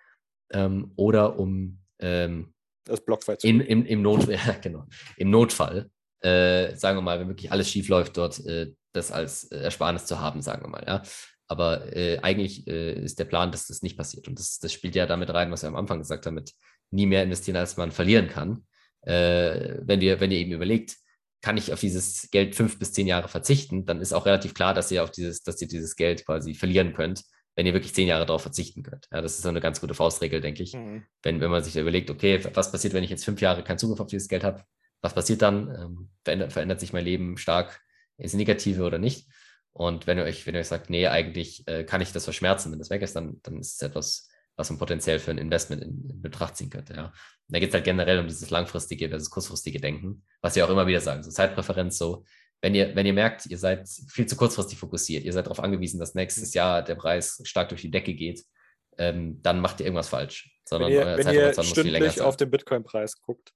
ähm, oder um ähm, Das Blockfight zu in, im, im, Not, ja, genau, im Notfall, äh, sagen wir mal, wenn wirklich alles schief läuft, dort äh, das als äh, Ersparnis zu haben, sagen wir mal, ja. Aber äh, eigentlich äh, ist der Plan, dass das nicht passiert. Und das, das spielt ja damit rein, was wir am Anfang gesagt haben, mit nie mehr investieren, als man verlieren kann. Äh, wenn, wir, wenn ihr eben überlegt, kann ich auf dieses Geld fünf bis zehn Jahre verzichten, dann ist auch relativ klar, dass ihr auf dieses, dass ihr dieses Geld quasi verlieren könnt, wenn ihr wirklich zehn Jahre darauf verzichten könnt. Ja, das ist so eine ganz gute Faustregel, denke ich Mhm. wenn, wenn man sich überlegt, okay, was passiert, wenn ich jetzt fünf Jahre keinen Zugriff auf dieses Geld habe? Was passiert dann? Ähm, verändert, verändert sich mein Leben stark ins Negative oder nicht? Und wenn ihr euch, wenn ihr euch sagt, nee, eigentlich äh, kann ich das verschmerzen, wenn das weg ist, dann, dann ist es etwas, was man potenziell für ein Investment in, in Betracht ziehen könnte. Ja. Da geht es halt generell um dieses langfristige versus kurzfristige Denken, was wir auch immer wieder sagen, so Zeitpräferenz, so wenn ihr, wenn ihr merkt, ihr seid viel zu kurzfristig fokussiert, ihr seid darauf angewiesen, dass nächstes Jahr der Preis stark durch die Decke geht, ähm, dann macht ihr irgendwas falsch. Sondern Wenn ihr, euer wenn ihr Zeithorizont muss viel länger stündlich auf den Bitcoin-Preis guckt,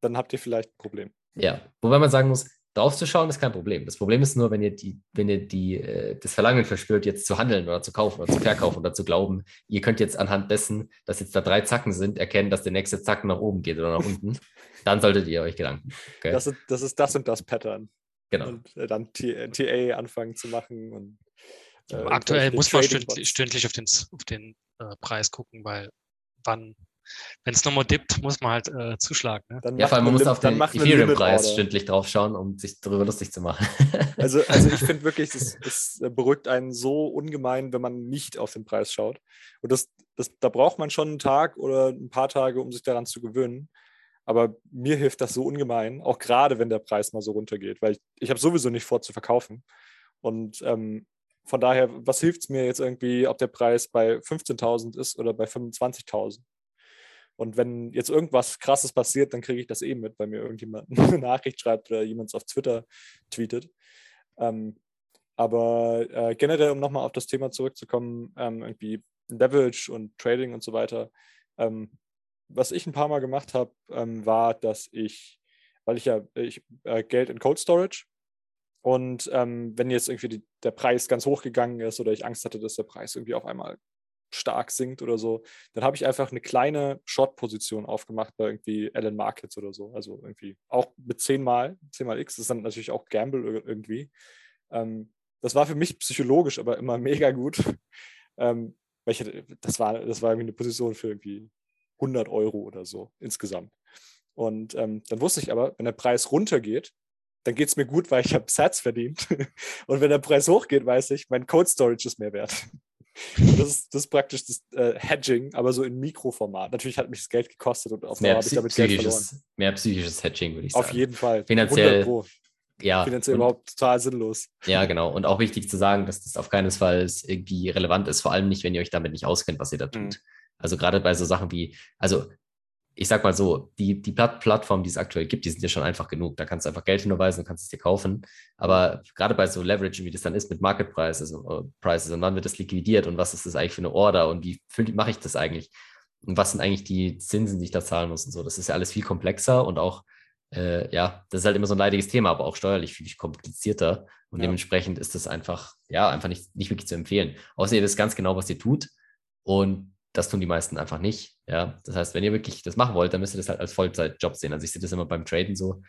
dann habt ihr vielleicht ein Problem. Ja, wobei man sagen muss, draufzuschauen ist kein Problem. Das Problem ist nur, wenn ihr die, wenn ihr die, äh, das Verlangen verspürt, jetzt zu handeln oder zu kaufen oder zu verkaufen oder zu glauben, ihr könnt jetzt anhand dessen, dass jetzt da drei Zacken sind, erkennen, dass der nächste Zacken nach oben geht oder nach unten, dann solltet ihr euch Gedanken. Okay? Das, ist, das ist das und das Pattern. genau. Und äh, dann T- äh, TA anfangen zu machen. Und, äh, aktuell muss man stündlich, stündlich auf den, auf den äh, Preis gucken, weil wann, wenn es nochmal dippt, muss man halt äh, zuschlagen. Ne? Dann Ja, vor allem man muss auf den Ethereum-Preis stündlich draufschauen, um sich darüber lustig zu machen. Also, also ich finde wirklich, es, es äh, beruhigt einen so ungemein, wenn man nicht auf den Preis schaut. Und das, das, da braucht man schon einen Tag oder ein paar Tage, um sich daran zu gewöhnen. Aber mir hilft das so ungemein, auch gerade wenn der Preis mal so runtergeht, weil ich, ich habe sowieso nicht vor zu verkaufen. Und ähm, von daher, was hilft es mir jetzt irgendwie, ob der Preis bei 15.000 ist oder bei 25.000? Und wenn jetzt irgendwas Krasses passiert, dann kriege ich das eh mit, weil mir irgendjemand eine Nachricht schreibt oder jemand auf Twitter tweetet. Ähm, aber äh, generell, um nochmal auf das Thema zurückzukommen, ähm, irgendwie Leverage und Trading und so weiter. Ähm, was ich ein paar Mal gemacht habe, ähm, war, dass ich, weil ich ja ich, äh, Geld in Cold Storage und ähm, wenn jetzt irgendwie die, der Preis ganz hoch gegangen ist oder ich Angst hatte, dass der Preis irgendwie auf einmal stark sinkt oder so, dann habe ich einfach eine kleine Short-Position aufgemacht bei irgendwie Allen Markets oder so. Also irgendwie auch mit 10 mal, 10 mal X, das ist dann natürlich auch Gamble irgendwie. Ähm, das war für mich psychologisch aber immer mega gut. Ähm, weil ich, das, war, das war irgendwie eine Position für irgendwie 100 Euro oder so insgesamt. Und ähm, dann wusste ich aber, wenn der Preis runtergeht, dann geht es mir gut, weil ich habe Sats verdient. Und wenn der Preis hochgeht, weiß ich, mein Code Storage ist mehr wert. Das ist, das ist praktisch das äh, Hedging, aber so in Mikroformat. Natürlich hat mich das Geld gekostet und auf Dauer habe ich damit Geld verloren. Mehr psychisches Hedging, würde ich sagen. Auf jeden Fall. Finanziell, ja. Finanziell überhaupt total sinnlos. Ja, genau. Und auch wichtig zu sagen, dass das auf keinen Fall irgendwie relevant ist, vor allem nicht, wenn ihr euch damit nicht auskennt, was ihr da tut. Mhm. Also gerade bei so Sachen wie, also ich sag mal so, die, die Plattformen, die es aktuell gibt, die sind ja schon einfach genug. Da kannst du einfach Geld hinweisen und kannst es dir kaufen. Aber gerade bei so Leverage, wie das dann ist mit Market Prices, also Prices und wann wird das liquidiert und was ist das eigentlich für eine Order und wie mache ich das eigentlich? Und was sind eigentlich die Zinsen, die ich da zahlen muss und so? Das ist ja alles viel komplexer und auch, äh, ja, das ist halt immer so ein leidiges Thema, aber auch steuerlich viel komplizierter. Und ja. dementsprechend ist das einfach, ja, einfach nicht, nicht wirklich zu empfehlen. Außer ihr wisst ganz genau, was ihr tut. Und das tun die meisten einfach nicht. Ja, das heißt, wenn ihr wirklich das machen wollt, dann müsst ihr das halt als Vollzeitjob sehen. Also ich sehe das immer beim Traden so.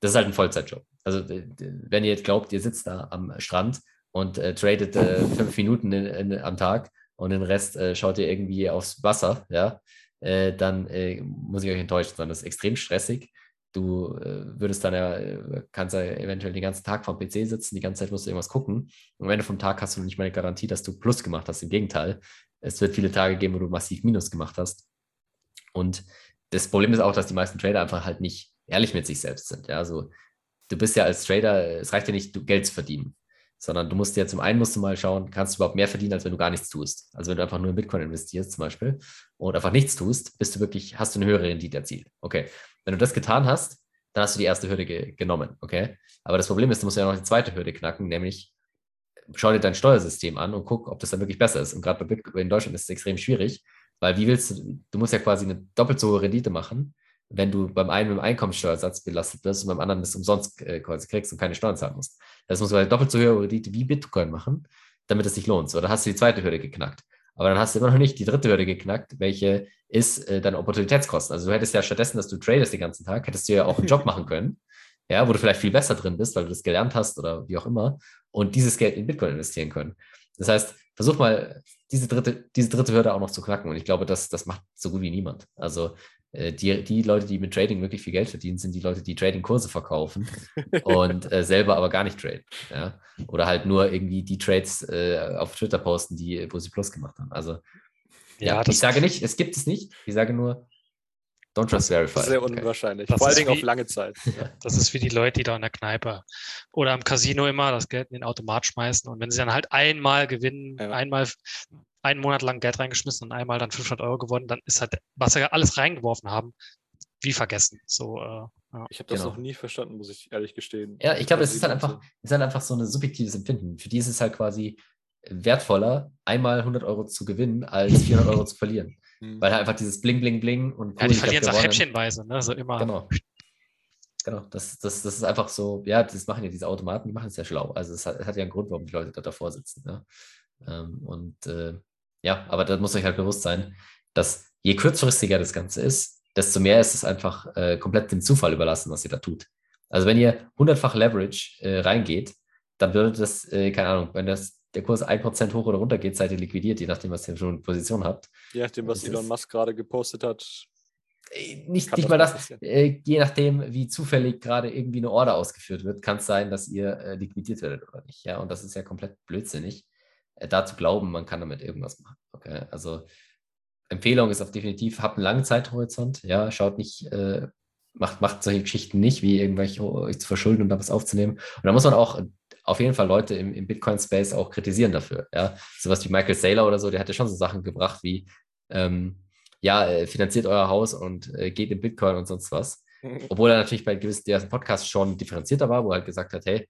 Das ist halt ein Vollzeitjob. Also wenn ihr jetzt glaubt, ihr sitzt da am Strand und äh, tradet äh, fünf Minuten in, in, am Tag und den Rest äh, schaut ihr irgendwie aufs Wasser, ja, äh, dann äh, muss ich euch enttäuschen, sondern das ist extrem stressig. Du äh, würdest dann ja, kannst ja eventuell den ganzen Tag vom PC sitzen, die ganze Zeit musst du irgendwas gucken. Und am Ende vom Tag hast du nicht mal eine Garantie, dass du Plus gemacht hast. Im Gegenteil, es wird viele Tage geben, wo du massiv Minus gemacht hast. Und das Problem ist auch, dass die meisten Trader einfach halt nicht ehrlich mit sich selbst sind. Ja, also du bist ja als Trader, es reicht ja nicht, Geld zu verdienen, sondern du musst ja zum einen musst du mal schauen, kannst du überhaupt mehr verdienen, als wenn du gar nichts tust. Also wenn du einfach nur in Bitcoin investierst zum Beispiel und einfach nichts tust, bist du wirklich, hast du eine höhere Rendite erzielt. Okay. Wenn du das getan hast, dann hast du die erste Hürde ge genommen. Okay. Aber das Problem ist, du musst ja noch die zweite Hürde knacken, nämlich schau dir dein Steuersystem an und guck, ob das dann wirklich besser ist. Und gerade bei Bitcoin in Deutschland ist es extrem schwierig, weil wie willst du, du musst ja quasi eine doppelt so hohe Rendite machen, wenn du beim einen mit dem Einkommensteuersatz belastet wirst und beim anderen das umsonst äh, quasi kriegst und keine Steuern zahlen musst. Das musst du halt doppelt so hohe Rendite wie Bitcoin machen, damit es sich lohnt. So, dann hast du die zweite Hürde geknackt. Aber dann hast du immer noch nicht die dritte Hürde geknackt, welche ist äh, deine Opportunitätskosten. Also du hättest ja stattdessen, dass du tradest den ganzen Tag, hättest du ja auch einen Job machen können ja, wo du vielleicht viel besser drin bist, weil du das gelernt hast oder wie auch immer, und dieses Geld in Bitcoin investieren können. Das heißt, versuch mal, diese dritte, diese dritte Hürde auch noch zu knacken. Und ich glaube, das, das macht so gut wie niemand. Also äh, die, die Leute, die mit Trading wirklich viel Geld verdienen, sind die Leute, die Trading-Kurse verkaufen und äh, selber aber gar nicht traden. Ja? Oder halt nur irgendwie die Trades äh, auf Twitter posten, die, wo sie Plus gemacht haben. Also ja, ja ich sage nicht, es gibt es nicht. Ich sage nur, Don't trust verify. Sehr unwahrscheinlich. Okay. Vor allen Dingen auf lange Zeit. Das ist wie die Leute, die da in der Kneipe oder am Casino immer das Geld in den Automat schmeißen. Und wenn sie dann halt einmal gewinnen, ja. einmal einen Monat lang Geld reingeschmissen und einmal dann 500 Euro gewonnen, dann ist halt, was sie alles reingeworfen haben, wie vergessen. So, äh, ja. Ich habe das genau. noch nie verstanden, muss ich ehrlich gestehen. Ja, ich glaube, es ist halt einfach, ist halt einfach so ein subjektives Empfinden. Für die ist es halt quasi wertvoller, einmal 100 Euro zu gewinnen, als 400 Euro zu verlieren. Mhm. Weil halt einfach dieses Bling, Bling, Bling und cool, Ja, die verlieren so häppchenweise, ne? So immer. Genau. Genau, das, das, das ist einfach so, ja, das machen ja diese Automaten, die machen es ja schlau. Also es hat, es hat ja einen Grund, warum die Leute da davor sitzen. Ne? Ähm, und äh, ja, aber da muss euch halt bewusst sein, dass je kurzfristiger das Ganze ist, desto mehr ist es einfach äh, komplett dem Zufall überlassen, was ihr da tut. Also wenn ihr hundertfach Leverage äh, reingeht, dann würde das, äh, keine Ahnung, wenn das der Kurs 1% hoch oder runter geht, seid ihr liquidiert, je nachdem, was ihr schon in Position habt. Je nachdem, was Elon Musk gerade gepostet hat. Äh, nicht, nicht mal das, äh, je nachdem, wie zufällig gerade irgendwie eine Order ausgeführt wird, kann es sein, dass ihr äh, liquidiert werdet oder nicht. Ja, und das ist ja komplett blödsinnig, äh, da zu glauben, man kann damit irgendwas machen. Okay, also Empfehlung ist auf definitiv, habt einen langen Zeithorizont, ja, schaut nicht, äh, macht, macht solche Geschichten nicht, wie irgendwelche euch zu verschulden und da was aufzunehmen. Und da muss man auch auf jeden Fall Leute im, im Bitcoin-Space auch kritisieren dafür. Ja? Sowas wie Michael Saylor oder so, der hatte schon so Sachen gebracht wie, ähm, ja, äh, finanziert euer Haus und äh, geht in Bitcoin und sonst was. Mhm. Obwohl er natürlich bei gewissen diversen Podcasts schon differenzierter war, wo er halt gesagt hat, hey,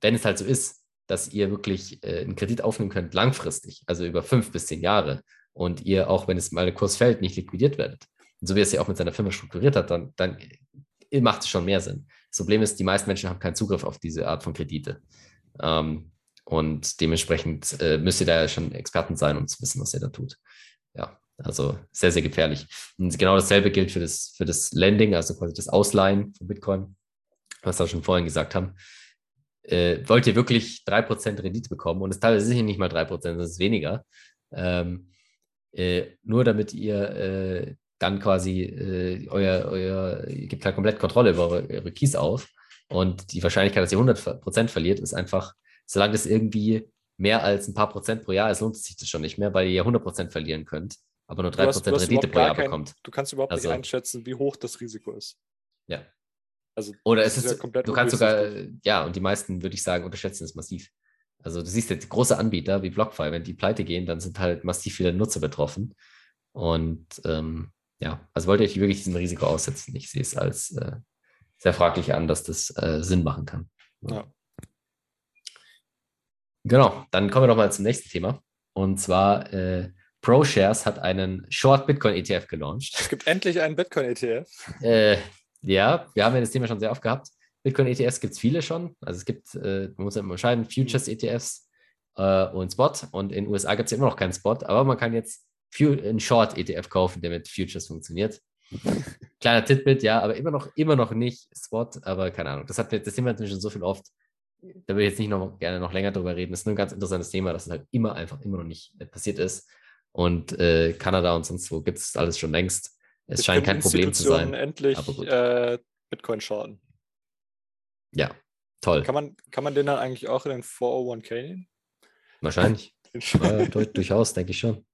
wenn es halt so ist, dass ihr wirklich äh, einen Kredit aufnehmen könnt langfristig, also über fünf bis zehn Jahre, und ihr auch, wenn es mal der Kurs fällt, nicht liquidiert werdet. Und so wie er es ja auch mit seiner Firma strukturiert hat, dann, dann macht es schon mehr Sinn. Das Problem ist, die meisten Menschen haben keinen Zugriff auf diese Art von Kredite. Ähm, Und dementsprechend äh, müsst ihr da schon Experten sein, um zu wissen, was ihr da tut. Ja, also sehr, sehr gefährlich. Und genau dasselbe gilt für das, für das Lending, also quasi das Ausleihen von Bitcoin, was wir schon vorhin gesagt haben. Äh, wollt ihr wirklich 3% Rendite bekommen, und es ist teilweise sicher nicht mal 3%, das ist weniger, ähm, äh, nur damit ihr äh, dann quasi äh, euer, euer, ihr gebt halt komplett Kontrolle über eure, eure Keys auf und die Wahrscheinlichkeit, dass ihr 100% verliert, ist einfach, solange das irgendwie mehr als ein paar Prozent pro Jahr ist, lohnt es sich das schon nicht mehr, weil ihr ja 100% verlieren könnt, aber nur 3% hast, Rendite pro Jahr kein, bekommt. Du kannst überhaupt also, nicht einschätzen, wie hoch das Risiko ist. Ja. Also, Oder es ist, ist ja komplett du kannst sogar, ja, und die meisten, würde ich sagen, unterschätzen es massiv. Also du siehst jetzt große Anbieter wie BlockFi, wenn die pleite gehen, dann sind halt massiv viele Nutzer betroffen. Und ähm, ja, also wollt ihr euch wirklich diesem Risiko aussetzen. Ich sehe es als äh, sehr fraglich an, dass das äh, Sinn machen kann. Ja. Genau, dann kommen wir doch mal zum nächsten Thema. Und zwar äh, ProShares hat einen Short Bitcoin ETF gelauncht. Es gibt endlich einen Bitcoin ETF. Äh, ja, wir haben ja das Thema schon sehr oft gehabt. Bitcoin ETFs gibt es viele schon. Also es gibt, äh, man muss ja unterscheiden, Futures ETFs äh, und Spot. Und in den USA gibt es ja immer noch keinen Spot, aber man kann jetzt einen Short ETF kaufen, der mit Futures funktioniert. Kleiner Titbit, ja, aber immer noch, immer noch nicht Spot, aber keine Ahnung. Das, hat, das Thema hatten wir schon so viel oft. Da würde ich jetzt nicht noch gerne noch länger drüber reden. Das ist nur ein ganz interessantes Thema, dass es halt immer einfach immer noch nicht äh, passiert ist. Und äh, Kanada und sonst wo gibt es alles schon längst. Es Jetzt scheint kein Problem zu sein. endlich äh, Bitcoin schaden. Ja, toll. Kann man, kann man den dann eigentlich auch in den 401k nehmen? Wahrscheinlich. ja, durch, durchaus, denke ich schon.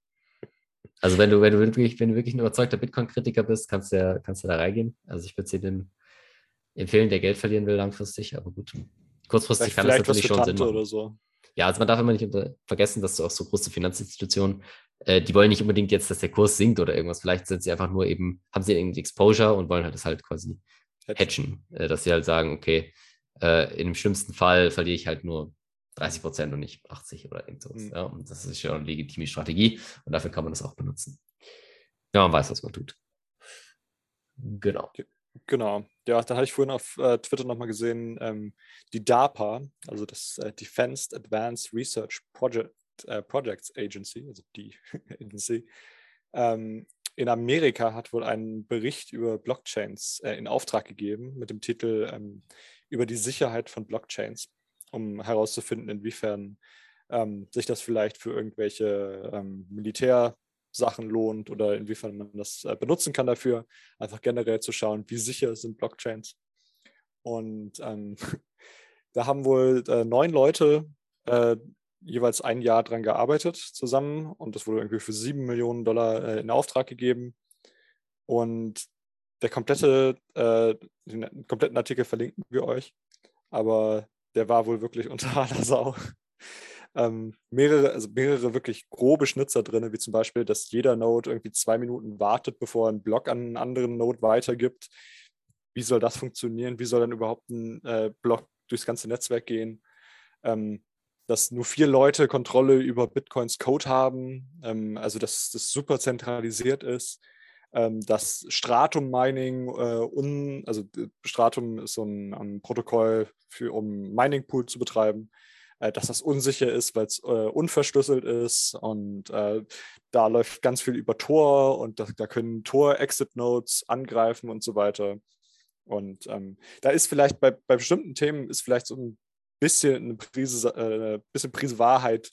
Also wenn du, wenn du wirklich, wenn du wirklich ein überzeugter Bitcoin-Kritiker bist, kannst du, ja, kannst du da reingehen. Also ich würde es dir empfehlen, der Geld verlieren will langfristig, aber gut. Kurzfristig vielleicht, kann das natürlich schon Sinn machen. Oder so. Ja, also man darf immer nicht vergessen, dass du auch so große Finanzinstitutionen, äh, die wollen nicht unbedingt jetzt, dass der Kurs sinkt oder irgendwas. Vielleicht sind sie einfach nur eben, haben sie irgendwie Exposure und wollen halt das halt quasi hatchen, äh, dass sie halt sagen, okay, äh, in dem schlimmsten Fall verliere ich halt nur 30 Prozent und nicht 80 oder irgendwas. Mhm. Ja, und das ist ja eine legitime Strategie und dafür kann man das auch benutzen. Ja, man weiß, was man tut. Genau. Genau. Ja, dann hatte ich vorhin auf äh, Twitter nochmal gesehen, ähm, die DARPA, also das äh, Defense Advanced Research Project, äh, Projects Agency, also die Agency, ähm, in Amerika hat wohl einen Bericht über Blockchains äh, in Auftrag gegeben mit dem Titel ähm, über die Sicherheit von Blockchains, um herauszufinden, inwiefern ähm, sich das vielleicht für irgendwelche ähm, Militärsachen lohnt oder inwiefern man das äh, benutzen kann dafür, einfach generell zu schauen, wie sicher sind Blockchains. Und ähm, da haben wohl äh, neun Leute äh, jeweils ein Jahr dran gearbeitet zusammen und das wurde irgendwie für sieben Millionen Dollar äh, in Auftrag gegeben. Und der komplette, äh, den kompletten Artikel verlinken wir euch, aber der war wohl wirklich unter aller Sau. Ähm, mehrere, also mehrere wirklich grobe Schnitzer drin, wie zum Beispiel, dass jeder Node irgendwie zwei Minuten wartet, bevor er einen Block an einen anderen Node weitergibt. Wie soll das funktionieren? Wie soll dann überhaupt ein äh, Block durchs ganze Netzwerk gehen? Ähm, dass nur vier Leute Kontrolle über Bitcoins Code haben, ähm, also dass das super zentralisiert ist, ähm, dass Stratum Mining, äh, un, also Stratum ist so ein, ein, Protokoll, für, um Mining Pool zu betreiben, äh, dass das unsicher ist, weil es äh, unverschlüsselt ist und äh, da läuft ganz viel über Tor und da, da können Tor-Exit-Nodes angreifen und so weiter. Und ähm, da ist vielleicht bei, bei bestimmten Themen ist vielleicht so ein bisschen eine Prise, äh, bisschen Prise Wahrheit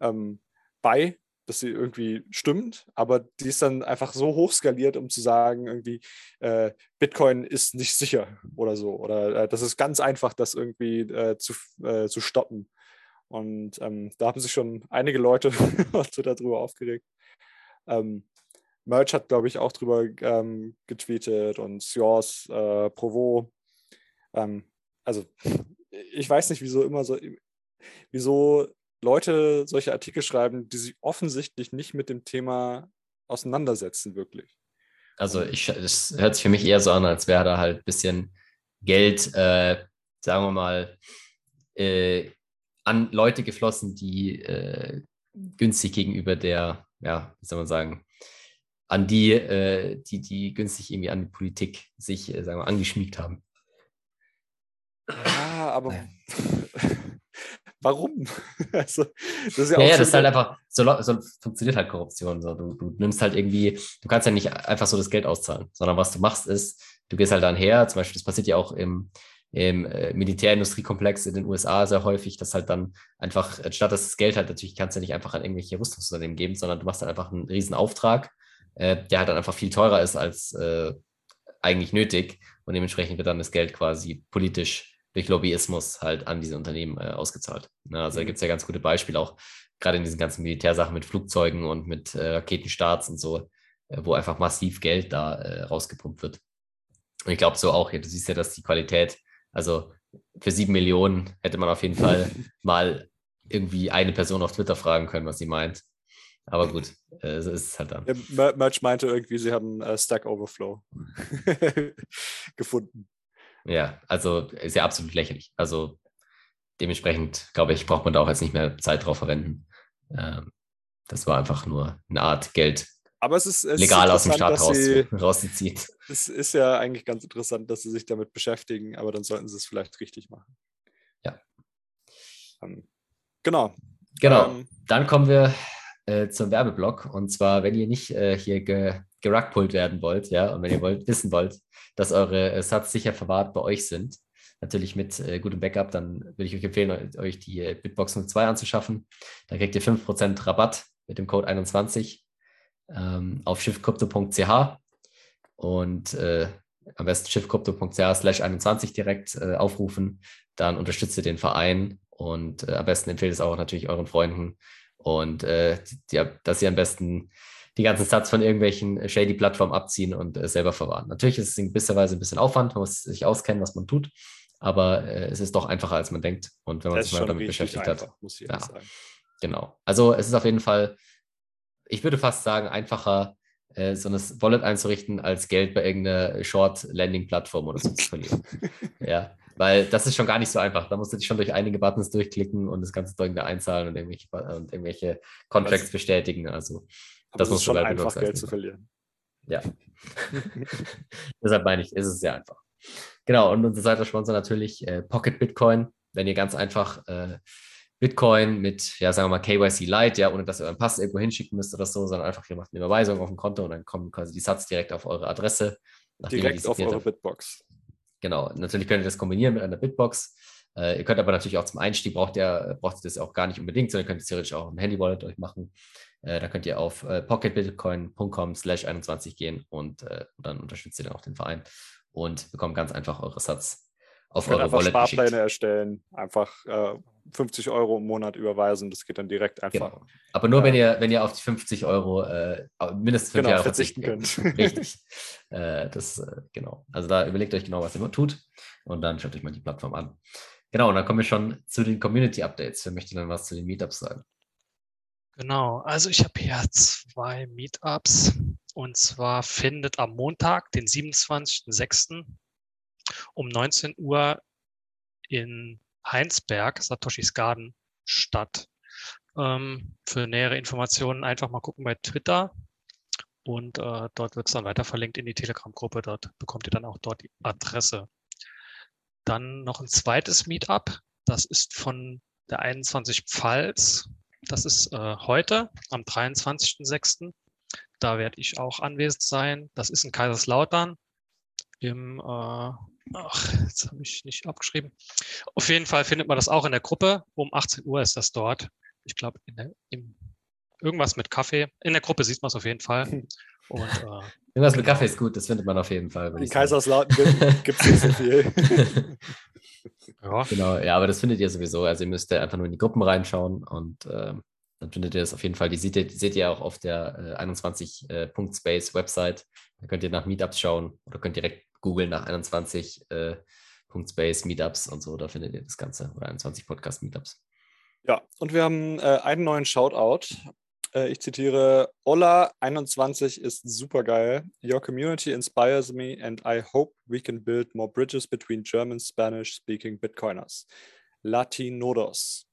ähm, bei, dass sie irgendwie stimmt, aber die ist dann einfach so hoch skaliert, um zu sagen, irgendwie, äh, Bitcoin ist nicht sicher oder so. Oder äh, das ist ganz einfach, das irgendwie äh, zu, äh, zu stoppen. Und ähm, da haben sich schon einige Leute darüber aufgeregt. Ähm, Merch hat, glaube ich, auch drüber ähm, getweetet und Siors, äh, Provo. Ähm, also ich weiß nicht, wieso immer so, wieso Leute solche Artikel schreiben, die sich offensichtlich nicht mit dem Thema auseinandersetzen, wirklich. Also ich, es hört sich für mich eher so an, als wäre da halt ein bisschen Geld, äh, sagen wir mal, äh, an Leute geflossen, die äh, günstig gegenüber der, ja, wie soll man sagen, an die, äh, die, die günstig irgendwie an die Politik sich, äh, sagen wir, angeschmiegt haben. Ja, aber warum? also, das ist ja, ja, ja das ist halt einfach, so, so, funktioniert halt Korruption. So. Du, du nimmst halt irgendwie, du kannst ja nicht einfach so das Geld auszahlen, sondern was du machst ist, du gehst halt dann her, zum Beispiel, das passiert ja auch im, im äh, Militärindustriekomplex in den USA sehr häufig, dass halt dann einfach, statt dass das Geld halt natürlich kannst du nicht einfach an irgendwelche Rüstungsunternehmen geben, sondern du machst dann einfach einen riesen Auftrag, äh, der halt dann einfach viel teurer ist als äh, eigentlich nötig und dementsprechend wird dann das Geld quasi politisch durch Lobbyismus halt an diese Unternehmen äh, ausgezahlt. Ja, also da mhm. gibt es ja ganz gute Beispiele auch, gerade in diesen ganzen Militärsachen mit Flugzeugen und mit äh, Raketenstarts und so, äh, wo einfach massiv Geld da äh, rausgepumpt wird. Und ich glaube so auch, ja, du siehst ja, dass die Qualität, also für sieben Millionen hätte man auf jeden Fall mal irgendwie eine Person auf Twitter fragen können, was sie meint. Aber gut, äh, so ist es halt dann. Ja, Merch meinte irgendwie, sie haben äh, Stack Overflow gefunden. Ja, also ist ja absolut lächerlich. Also dementsprechend, glaube ich, braucht man da auch jetzt nicht mehr Zeit drauf verwenden. Ähm, das war einfach nur eine Art Geld. Aber es ist, es legal ist aus dem Staat raus, sie, rauszuziehen. Es ist ja eigentlich ganz interessant, dass sie sich damit beschäftigen, aber dann sollten sie es vielleicht richtig machen. Ja. Ähm, genau. Genau. Ähm, dann kommen wir äh, zum Werbeblock. Und zwar, wenn ihr nicht äh, hier ge gerugpult werden wollt, ja, und wenn ihr wollt, wissen wollt, dass eure äh, Sats sicher verwahrt bei euch sind, natürlich mit äh, gutem Backup, dann würde ich euch empfehlen, euch die äh, Bitbox 02 anzuschaffen. Da kriegt ihr 5% Rabatt mit dem Code 21 ähm, auf schiffkrypto.ch und äh, am besten schiffkrypto.ch slash 21 direkt äh, aufrufen. Dann unterstützt ihr den Verein und äh, am besten empfehlt es auch natürlich euren Freunden und äh, die, dass ihr am besten die ganzen Sats von irgendwelchen shady Plattformen abziehen und äh, selber verwahren. Natürlich ist es in gewisser Weise ein bisschen Aufwand, man muss sich auskennen, was man tut, aber äh, es ist doch einfacher, als man denkt. Und wenn man sich mal damit beschäftigt einfach, hat. Muss ich ja, sagen. Genau. Also es ist auf jeden Fall, ich würde fast sagen, einfacher, äh, so ein Wallet einzurichten, als Geld bei irgendeiner Short-Landing-Plattform oder so zu verlieren. ja. Weil das ist schon gar nicht so einfach. Da musst du dich schon durch einige Buttons durchklicken und das ganze Zeug da einzahlen und irgendwelche, und irgendwelche Contracts bestätigen. Also das muss schon einfach Geld zu verlieren. Ja. Deshalb meine ich, ist es sehr einfach. Genau, und unser zweiter Sponsor natürlich äh, Pocket Bitcoin. Wenn ihr ganz einfach äh, Bitcoin mit, ja, sagen wir mal KYC Lite, ja, ohne dass ihr euren Pass irgendwo hinschicken müsst oder so, sondern einfach, ihr macht eine Überweisung auf ein Konto und dann kommen quasi die Satz direkt auf eure Adresse. Direkt auf eure Bitbox. Genau, natürlich könnt ihr das kombinieren mit einer Bitbox. Äh, ihr könnt aber natürlich auch zum Einstieg, braucht ihr, braucht ihr das auch gar nicht unbedingt, sondern ihr könnt es theoretisch auch im Handy-Wallet euch machen. Äh, da könnt ihr auf äh, pocketbitcoin.com slash 21 gehen und äh, dann unterstützt ihr dann auch den Verein und bekommt ganz einfach eure Satz auf eure einfach Wallet Sparpläne geschickt. erstellen, einfach äh, 50 Euro im Monat überweisen, das geht dann direkt einfach. Genau. Aber nur, wenn ihr, wenn ihr auf die 50 Euro äh, mindestens fünf genau, Jahre verzichten könnt. Richtig. äh, das, äh, genau. Also da überlegt euch genau, was ihr tut und dann schaut euch mal die Plattform an. Genau, und dann kommen wir schon zu den Community Updates. Wer möchte dann was zu den Meetups sagen? Genau, also ich habe hier zwei Meetups und zwar findet am Montag, den 27.06. um 19 Uhr in Heinsberg, Satoshis Garden, statt. Ähm, für nähere Informationen einfach mal gucken bei Twitter und äh, dort wird es dann weiter verlinkt in die Telegram-Gruppe. Dort bekommt ihr dann auch dort die Adresse. Dann noch ein zweites Meetup. Das ist von der 21 Pfalz das ist äh, heute am 23.06. Da werde ich auch anwesend sein. Das ist in Kaiserslautern im, äh, ach, jetzt habe ich nicht abgeschrieben. Auf jeden Fall findet man das auch in der Gruppe. Um 18 Uhr ist das dort. Ich glaube, irgendwas mit Kaffee. In der Gruppe sieht man es auf jeden Fall. Und, äh, irgendwas mit Kaffee ist gut, das findet man auf jeden Fall. In Kaiserslautern gibt es nicht so viel. Ja. Genau, ja, aber das findet ihr sowieso. Also ihr müsst ja einfach nur in die Gruppen reinschauen und äh, dann findet ihr das auf jeden Fall. Die seht ihr, die seht ihr auch auf der äh, 21.space äh, Website. Da könnt ihr nach Meetups schauen oder könnt direkt googeln nach 21.space äh, Meetups und so. Da findet ihr das Ganze oder 21 Podcast Meetups. Ja, und wir haben äh, einen neuen Shoutout äh, ich zitiere, Ola21 ist super geil. Your community inspires me and I hope we can build more bridges between German, Spanish speaking Bitcoiners. Latinodos.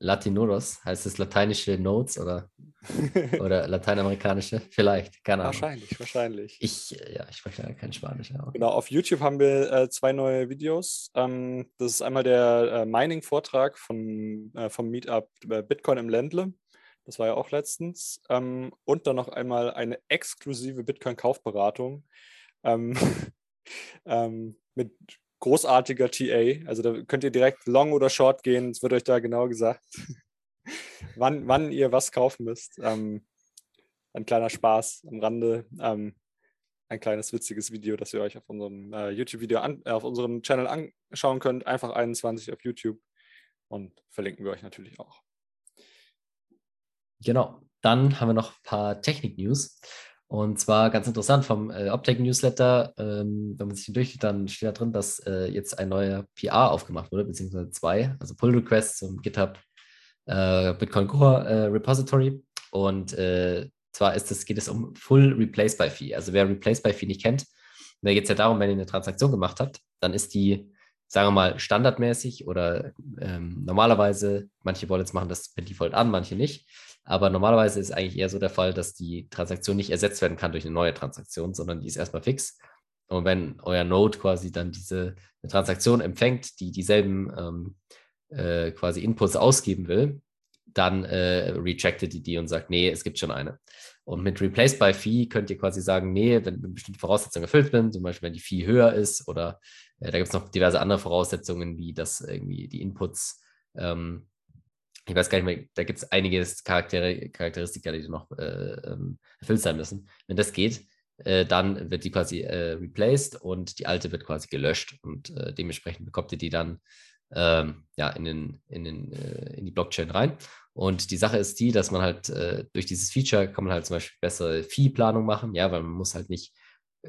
Latinoros, heißt es lateinische Notes oder, oder lateinamerikanische? Vielleicht, keine Ahnung. wahrscheinlich, wahrscheinlich. Ich, ja, ich spreche ja kein Spanisch. Ja. Genau, auf YouTube haben wir äh, zwei neue Videos. Ähm, das ist einmal der äh, Mining-Vortrag von, äh, vom Meetup äh, Bitcoin im Ländle. Das war ja auch letztens. Ähm, und dann noch einmal eine exklusive Bitcoin-Kaufberatung ähm, ähm mit großartiger TA. Also da könnt ihr direkt long oder short gehen. Es wird euch da genau gesagt, wann, wann ihr was kaufen müsst. Ähm, ein kleiner Spaß am Rande. Ähm, ein kleines witziges Video, das ihr euch auf unserem äh, YouTube-Video äh, auf unserem Channel anschauen könnt. Einfach 21 auf YouTube und verlinken wir euch natürlich auch. Genau. Dann haben wir noch ein paar Technik-News. Und zwar ganz interessant vom äh, Optech-Newsletter, ähm, wenn man sich den durchgeht, dann steht da drin, dass äh, jetzt ein neuer PR aufgemacht wurde, beziehungsweise zwei, also Pull-Requests zum GitHub äh, Bitcoin Core äh, Repository. Und äh, zwar ist es, geht es um Full Replace by Fee. Also wer Replace by Fee nicht kennt, da geht es ja darum, wenn ihr eine Transaktion gemacht habt, dann ist die, sagen wir mal, standardmäßig oder ähm, normalerweise, manche Wallets machen das per Default an, manche nicht aber normalerweise ist eigentlich eher so der Fall, dass die Transaktion nicht ersetzt werden kann durch eine neue Transaktion, sondern die ist erstmal fix. Und wenn euer Node quasi dann diese Transaktion empfängt, die dieselben ähm, äh, quasi Inputs ausgeben will, dann äh, rejectet die die und sagt, nee, es gibt schon eine. Und mit Replace by Fee könnt ihr quasi sagen, nee, wenn bestimmte Voraussetzungen erfüllt sind, zum Beispiel wenn die Fee höher ist oder äh, da gibt es noch diverse andere Voraussetzungen, wie dass irgendwie die Inputs ähm, ich weiß gar nicht mehr, da gibt es einige Charaktere, Charakteristika, die noch äh, ähm, erfüllt sein müssen. Wenn das geht, äh, dann wird die quasi äh, replaced und die alte wird quasi gelöscht und äh, dementsprechend bekommt ihr die dann ähm, ja, in, den, in, den, äh, in die Blockchain rein. Und die Sache ist die, dass man halt äh, durch dieses Feature kann man halt zum Beispiel bessere Fee-Planung machen, ja, weil man muss halt nicht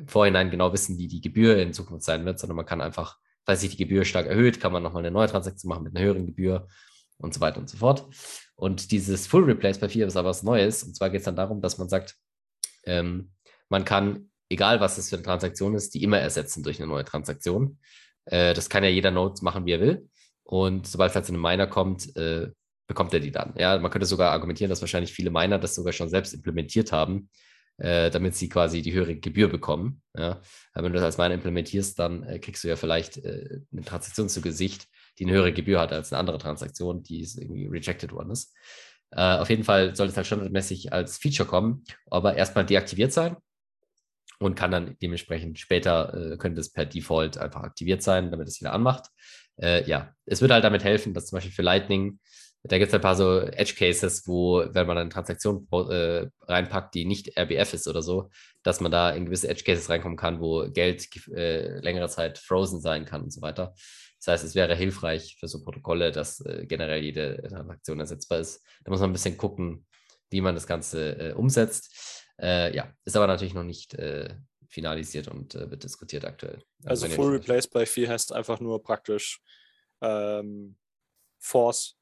Vorhinein genau wissen, wie die Gebühr in Zukunft sein wird, sondern man kann einfach, falls sich die Gebühr stark erhöht, kann man nochmal eine neue Transaktion machen mit einer höheren Gebühr und so weiter und so fort. Und dieses Full Replace bei 4 ist aber was Neues. Und zwar geht es dann darum, dass man sagt, ähm, man kann, egal was es für eine Transaktion ist, die immer ersetzen durch eine neue Transaktion. Äh, das kann ja jeder Node machen, wie er will. Und sobald es halt zu Miner kommt, äh, bekommt er die dann. Ja, man könnte sogar argumentieren, dass wahrscheinlich viele Miner das sogar schon selbst implementiert haben, äh, damit sie quasi die höhere Gebühr bekommen. Ja. Aber wenn du das als Miner implementierst, dann äh, kriegst du ja vielleicht äh, eine Transaktion zu Gesicht, die eine höhere Gebühr hat als eine andere Transaktion, die irgendwie rejected worden ist. Äh, auf jeden Fall soll es halt standardmäßig als Feature kommen, aber erstmal deaktiviert sein und kann dann dementsprechend später, äh, könnte es per Default einfach aktiviert sein, damit es wieder anmacht. Äh, ja, es würde halt damit helfen, dass zum Beispiel für Lightning, da gibt es ein paar so Edge Cases, wo, wenn man eine Transaktion äh, reinpackt, die nicht RBF ist oder so, dass man da in gewisse Edge Cases reinkommen kann, wo Geld äh, längere Zeit frozen sein kann und so weiter. Das heißt, es wäre hilfreich für so Protokolle, dass äh, generell jede Transaktion ersetzbar ist. Da muss man ein bisschen gucken, wie man das Ganze äh, umsetzt. Äh, ja, ist aber natürlich noch nicht äh, finalisiert und äh, wird diskutiert aktuell. Also, also Full Replace by Fee heißt einfach nur praktisch ähm, Force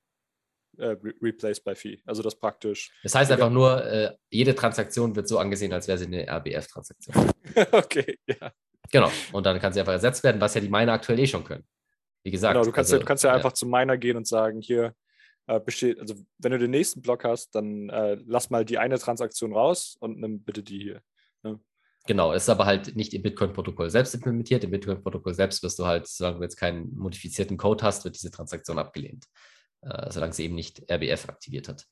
äh, re Replace by Fee. Also das praktisch. Das heißt einfach nur, jede Transaktion wird so angesehen, als wäre sie eine RBF-Transaktion. okay, ja. Genau. Und dann kann sie einfach ersetzt werden, was ja die Miner aktuell eh schon können. Wie gesagt. Genau, du kannst, also, ja, du kannst ja, einfach zum Miner gehen und sagen, hier äh, besteht, also wenn du den nächsten Block hast, dann äh, lass mal die eine Transaktion raus und nimm bitte die hier. Ne? Genau, ist aber halt nicht im Bitcoin-Protokoll selbst implementiert. Im Bitcoin-Protokoll selbst wirst du halt, solange du jetzt keinen modifizierten Code hast, wird diese Transaktion abgelehnt. Äh, solange sie eben nicht RBF aktiviert hat.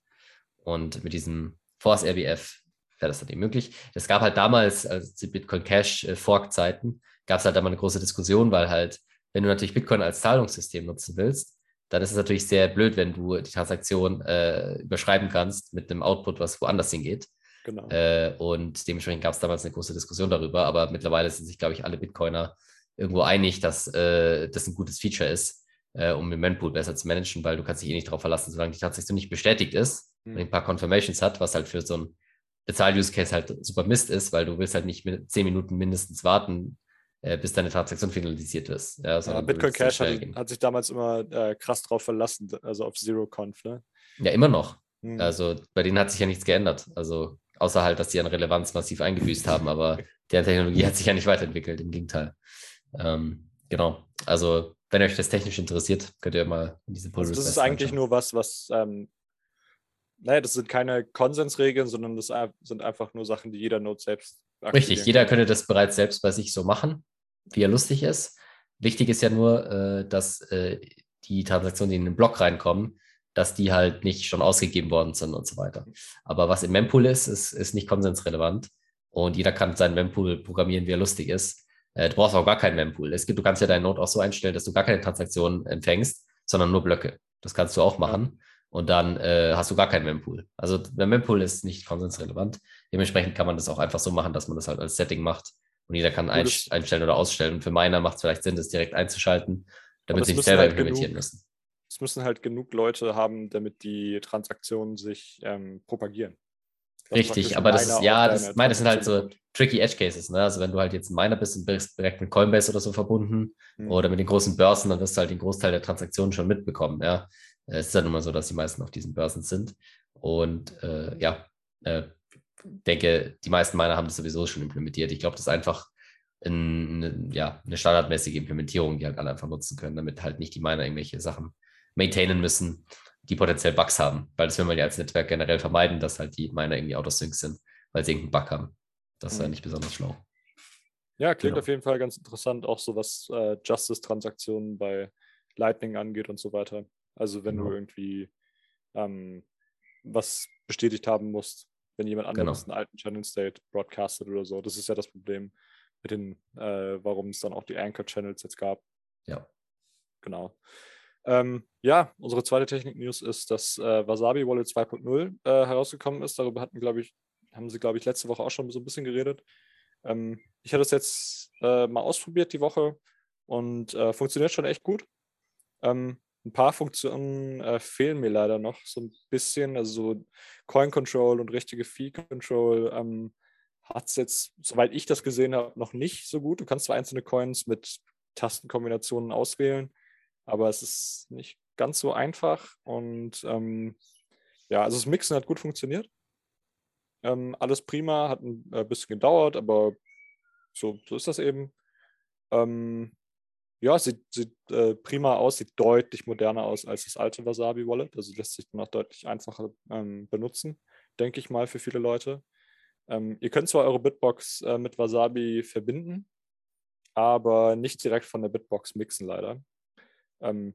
Und mit diesem Force RBF wäre das dann eben möglich. Es gab halt damals, als die Bitcoin Cash äh, Fork-Zeiten, gab es halt einmal eine große Diskussion, weil halt wenn du natürlich Bitcoin als Zahlungssystem nutzen willst, dann ist es natürlich sehr blöd, wenn du die Transaktion äh, überschreiben kannst mit einem Output, was woanders hingeht. Genau. Äh, und dementsprechend gab es damals eine große Diskussion darüber, aber mittlerweile sind sich, glaube ich, alle Bitcoiner irgendwo einig, dass äh, das ein gutes Feature ist, äh, um den Mempool besser zu managen, weil du kannst dich eh nicht darauf verlassen, solange die Transaktion nicht bestätigt ist mhm. und ein paar Confirmations hat, was halt für so ein Bezahl-Use-Case halt super Mist ist, weil du willst halt nicht mit zehn Minuten mindestens warten, äh, bis deine Transaktion finalisiert ist. Ja, ja Bitcoin Cash hat, hat, sich damals immer äh, krass drauf verlassen, also auf Zero-Conf, ne? Ja, immer noch. Hm. Also bei denen hat sich ja nichts geändert. Also außer halt, dass die an Relevanz massiv eingebüßt haben, aber deren Technologie hat sich ja nicht weiterentwickelt, im Gegenteil. Ähm, genau. Also wenn euch das technisch interessiert, könnt ihr mal in diese Pull also Das ist eigentlich anschauen. nur was, was, ähm, naja, das sind keine Konsensregeln, sondern das sind einfach nur Sachen, die jeder Node selbst. Richtig, jeder könnte das bereits selbst bei sich so machen, wie er lustig ist. Wichtig ist ja nur, äh, dass äh, die Transaktionen, die in den Block reinkommen, dass die halt nicht schon ausgegeben worden sind und so weiter. Aber was im Mempool ist, ist, ist nicht konsensrelevant. Und jeder kann seinen Mempool programmieren, wie er lustig ist. Äh, du brauchst auch gar keinen Mempool. Es gibt, du kannst ja deinen Node auch so einstellen, dass du gar keine Transaktionen empfängst, sondern nur Blöcke. Das kannst du auch machen. Und dann äh, hast du gar keinen Mempool. Also der Mempool ist nicht konsensrelevant. Dementsprechend kann man das auch einfach so machen, dass man das halt als Setting macht. Und jeder kann einstellen oder ausstellen. Und für Miner macht es vielleicht Sinn, das direkt einzuschalten, damit sie nicht selber halt implementieren genug, müssen. Es müssen halt genug Leute haben, damit die Transaktionen sich ähm, propagieren. Richtig, aber das ist, ja, das, meine, das sind halt so tricky Edge Cases, ne? Also wenn du halt jetzt ein Miner bist und bist direkt mit Coinbase oder so verbunden mhm. oder mit den großen Börsen, dann wirst du halt den Großteil der Transaktionen schon mitbekommen, ja. Es ist ja nun mal so, dass die meisten auf diesen Börsen sind. Und äh, ja, äh, denke, die meisten Miner haben das sowieso schon implementiert. Ich glaube, das ist einfach eine, ja, eine standardmäßige Implementierung, die halt alle einfach nutzen können, damit halt nicht die Miner irgendwelche Sachen maintainen müssen, die potenziell Bugs haben. Weil das will man ja als Netzwerk generell vermeiden, dass halt die Miner irgendwie out of sync sind, weil sie irgendeinen Bug haben. Das ist mhm. ja nicht besonders schlau. Ja, klingt genau. auf jeden Fall ganz interessant, auch so was äh, Justice-Transaktionen bei Lightning angeht und so weiter. Also wenn genau. du irgendwie ähm, was bestätigt haben musst, wenn jemand anderes genau. einen alten Channel State broadcastet oder so. Das ist ja das Problem mit den, äh, warum es dann auch die Anchor-Channels jetzt gab. Ja. Genau. Ähm, ja, unsere zweite Technik-News ist, dass äh, Wasabi Wallet 2.0 äh, herausgekommen ist. Darüber hatten, glaube ich, haben sie, glaube ich, letzte Woche auch schon so ein bisschen geredet. Ähm, ich hatte das jetzt äh, mal ausprobiert die Woche und äh, funktioniert schon echt gut. Ähm, ein paar Funktionen äh, fehlen mir leider noch so ein bisschen. Also so Coin Control und richtige Fee Control ähm, hat es jetzt, soweit ich das gesehen habe, noch nicht so gut. Du kannst zwar einzelne Coins mit Tastenkombinationen auswählen, aber es ist nicht ganz so einfach. Und ähm, ja, also das Mixen hat gut funktioniert. Ähm, alles prima, hat ein äh, bisschen gedauert, aber so, so ist das eben. Ähm, ja, sieht, sieht äh, prima aus, sieht deutlich moderner aus als das alte Wasabi Wallet. Also lässt sich dann auch deutlich einfacher ähm, benutzen, denke ich mal, für viele Leute. Ähm, ihr könnt zwar eure Bitbox äh, mit Wasabi verbinden, aber nicht direkt von der Bitbox mixen, leider. Ähm,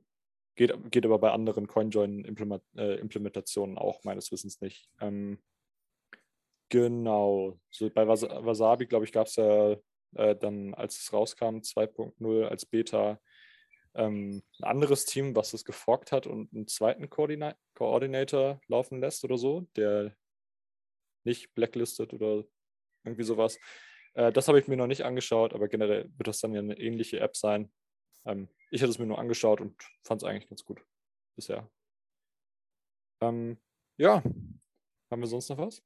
geht, geht aber bei anderen CoinJoin-Implementationen äh, auch meines Wissens nicht. Ähm, genau. So bei Was Wasabi, glaube ich, gab es ja äh, dann, als es rauskam, 2.0 als Beta, ähm, ein anderes Team, was es geforkt hat und einen zweiten Koordina Koordinator laufen lässt oder so, der nicht blacklistet oder irgendwie sowas. Äh, das habe ich mir noch nicht angeschaut, aber generell wird das dann ja eine ähnliche App sein. Ähm, ich hatte es mir nur angeschaut und fand es eigentlich ganz gut bisher. Ähm, ja, haben wir sonst noch was?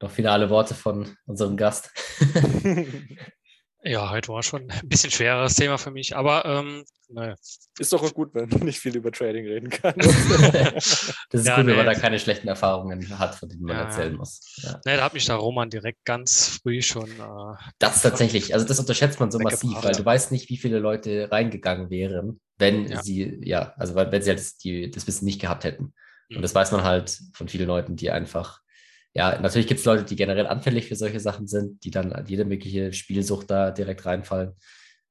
Noch finale Worte von unserem Gast. ja, heute war schon ein bisschen schwereres Thema für mich, aber ähm, naja. Ist doch auch gut, wenn man nicht viel über Trading reden kann. das ist ja, gut, nee. wenn man da keine schlechten Erfahrungen hat, von denen man ja. erzählen muss. Ja. Nee, da hat mich da Roman direkt ganz früh schon. Äh, das tatsächlich, also das unterschätzt man so massiv, weil du weißt nicht, wie viele Leute reingegangen wären, wenn ja. sie, ja, also wenn sie halt die, das Wissen nicht gehabt hätten. Und mhm. das weiß man halt von vielen Leuten, die einfach ja, natürlich gibt es Leute, die generell anfällig für solche Sachen sind, die dann an jede mögliche Spielsucht da direkt reinfallen.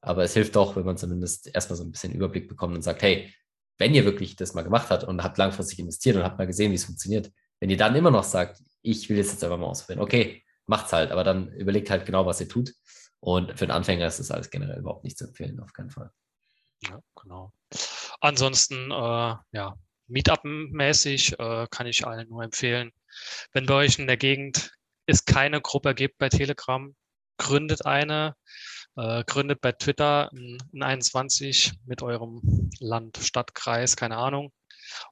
Aber es hilft doch, wenn man zumindest erstmal so ein bisschen Überblick bekommt und sagt, hey, wenn ihr wirklich das mal gemacht habt und habt langfristig investiert und habt mal gesehen, wie es funktioniert, wenn ihr dann immer noch sagt, ich will das jetzt einfach mal ausprobieren, okay, macht's halt, aber dann überlegt halt genau, was ihr tut. Und für einen Anfänger ist das alles generell überhaupt nicht zu empfehlen, auf keinen Fall. Ja, genau. Ansonsten, äh, ja, Meetup-mäßig äh, kann ich allen nur empfehlen, wenn bei euch in der Gegend es keine Gruppe gibt bei Telegram, gründet eine, äh, gründet bei Twitter ein 21 mit eurem Land, Stadt, Kreis, keine Ahnung.